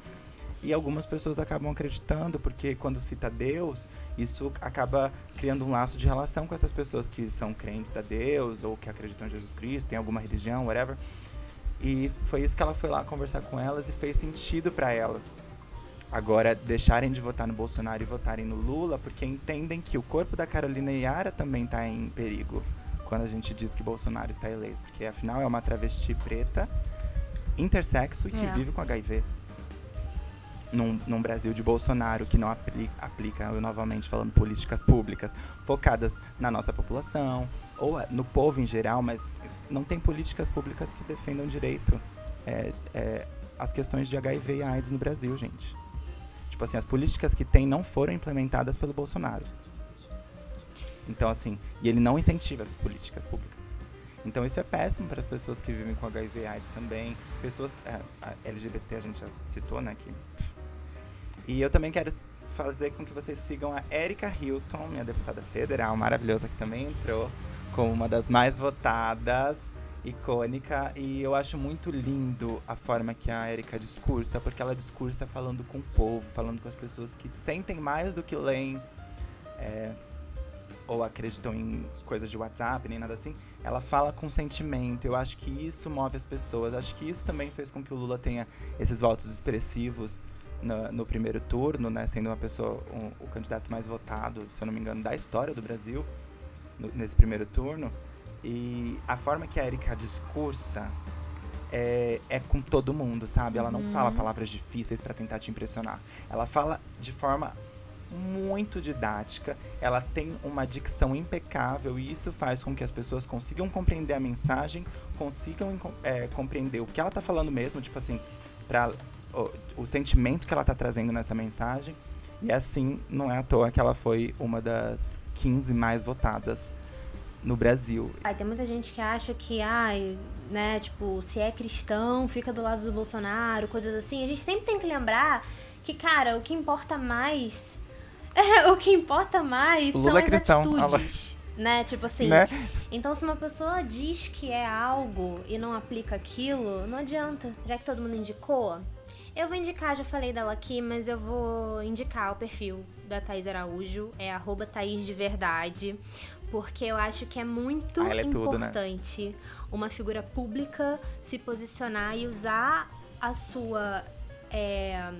e algumas pessoas acabam acreditando, porque quando cita Deus, isso acaba criando um laço de relação com essas pessoas que são crentes a Deus, ou que acreditam em Jesus Cristo, tem alguma religião, whatever. E foi isso que ela foi lá conversar com elas e fez sentido para elas. Agora, deixarem de votar no Bolsonaro e votarem no Lula, porque entendem que o corpo da Carolina Yara também está em perigo quando a gente diz que Bolsonaro está eleito. Porque afinal é uma travesti preta, intersexo e que É. vive com HIV num, num Brasil de Bolsonaro que não aplica, aplica, eu novamente falando, políticas públicas focadas na nossa população ou no povo em geral, mas não tem políticas públicas que defendam direito é, é, as questões de HIV e AIDS no Brasil, gente. Tipo assim, as políticas que tem não foram implementadas pelo Bolsonaro. Então, assim, e ele não incentiva essas políticas públicas. Então isso é péssimo para pessoas que vivem com HIV e AIDS também. Pessoas é, LGBT a gente já citou, né? Que... E eu também quero fazer com que vocês sigam a Erika Hilton, minha deputada federal maravilhosa que também entrou como uma das mais votadas, icônica. E eu acho muito lindo a forma que a Erika discursa, porque ela discursa falando com o povo, falando com as pessoas que sentem mais do que leem. é, ou acreditam em coisas de WhatsApp, nem nada assim, ela fala com sentimento. Eu acho que isso move as pessoas. Acho que isso também fez com que o Lula tenha esses votos expressivos no, no primeiro turno, né? Sendo uma pessoa, um- o candidato mais votado, se eu não me engano, da história do Brasil no- nesse primeiro turno. E a forma que a Erika discursa é, é com todo mundo, sabe? Ela não fala palavras difíceis pra tentar te impressionar. Ela fala de forma muito didática, ela tem uma dicção impecável e isso faz com que as pessoas consigam compreender a mensagem, consigam é, compreender o que ela tá falando mesmo, tipo assim, pra, o, o sentimento que ela tá trazendo nessa mensagem. E assim, não é à toa que ela foi uma das 15 mais votadas no Brasil. Ai, tem muita gente que acha que, ai, né, tipo, se é cristão, fica do lado do Bolsonaro, coisas assim. A gente sempre tem que lembrar que, cara, o que importa mais. o que importa mais O são Lula é as cristão, atitudes. Né? Tipo assim. Né? Então, se uma pessoa diz que é algo e não aplica aquilo, não adianta. Já que todo mundo indicou. Eu vou indicar, já falei dela aqui, mas eu vou indicar o perfil da Thaís Araújo, é arroba Thaís de Verdade, porque eu acho que é muito Ah, é tudo, né? importante uma figura pública se posicionar e usar a sua. é,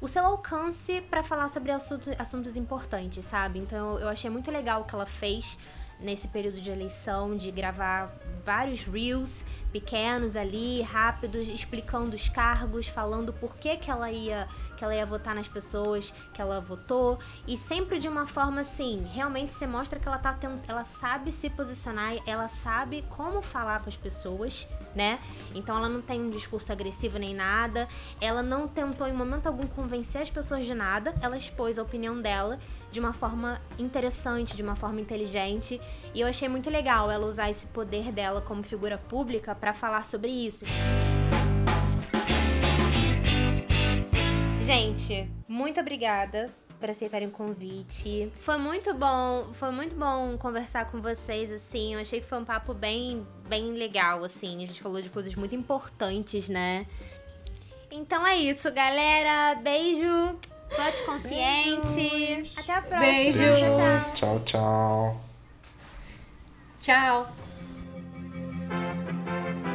o seu alcance pra falar sobre assunto- assuntos importantes, sabe? Então eu achei muito legal o que ela fez nesse período de eleição, de gravar vários reels pequenos ali, rápidos, explicando os cargos, falando por que, que ela ia que ela ia votar nas pessoas que ela votou. E sempre de uma forma assim, realmente você mostra que ela tá tendo, ela sabe se posicionar, ela sabe como falar com as pessoas, né? Então ela não tem um discurso agressivo nem nada, ela não tentou em momento algum convencer as pessoas de nada, ela expôs a opinião dela de uma forma interessante, de uma forma inteligente, e eu achei muito legal ela usar esse poder dela como figura pública pra falar sobre isso. Gente, muito obrigada por aceitarem o convite. Foi muito bom, foi muito bom conversar com vocês assim. Eu achei que foi um papo bem, bem legal assim. A gente falou de coisas muito importantes, né? Então é isso, galera. Beijo. Vote consciente. Beijos. Até a próxima. Beijos. Tchau, tchau. Tchau. tchau. tchau.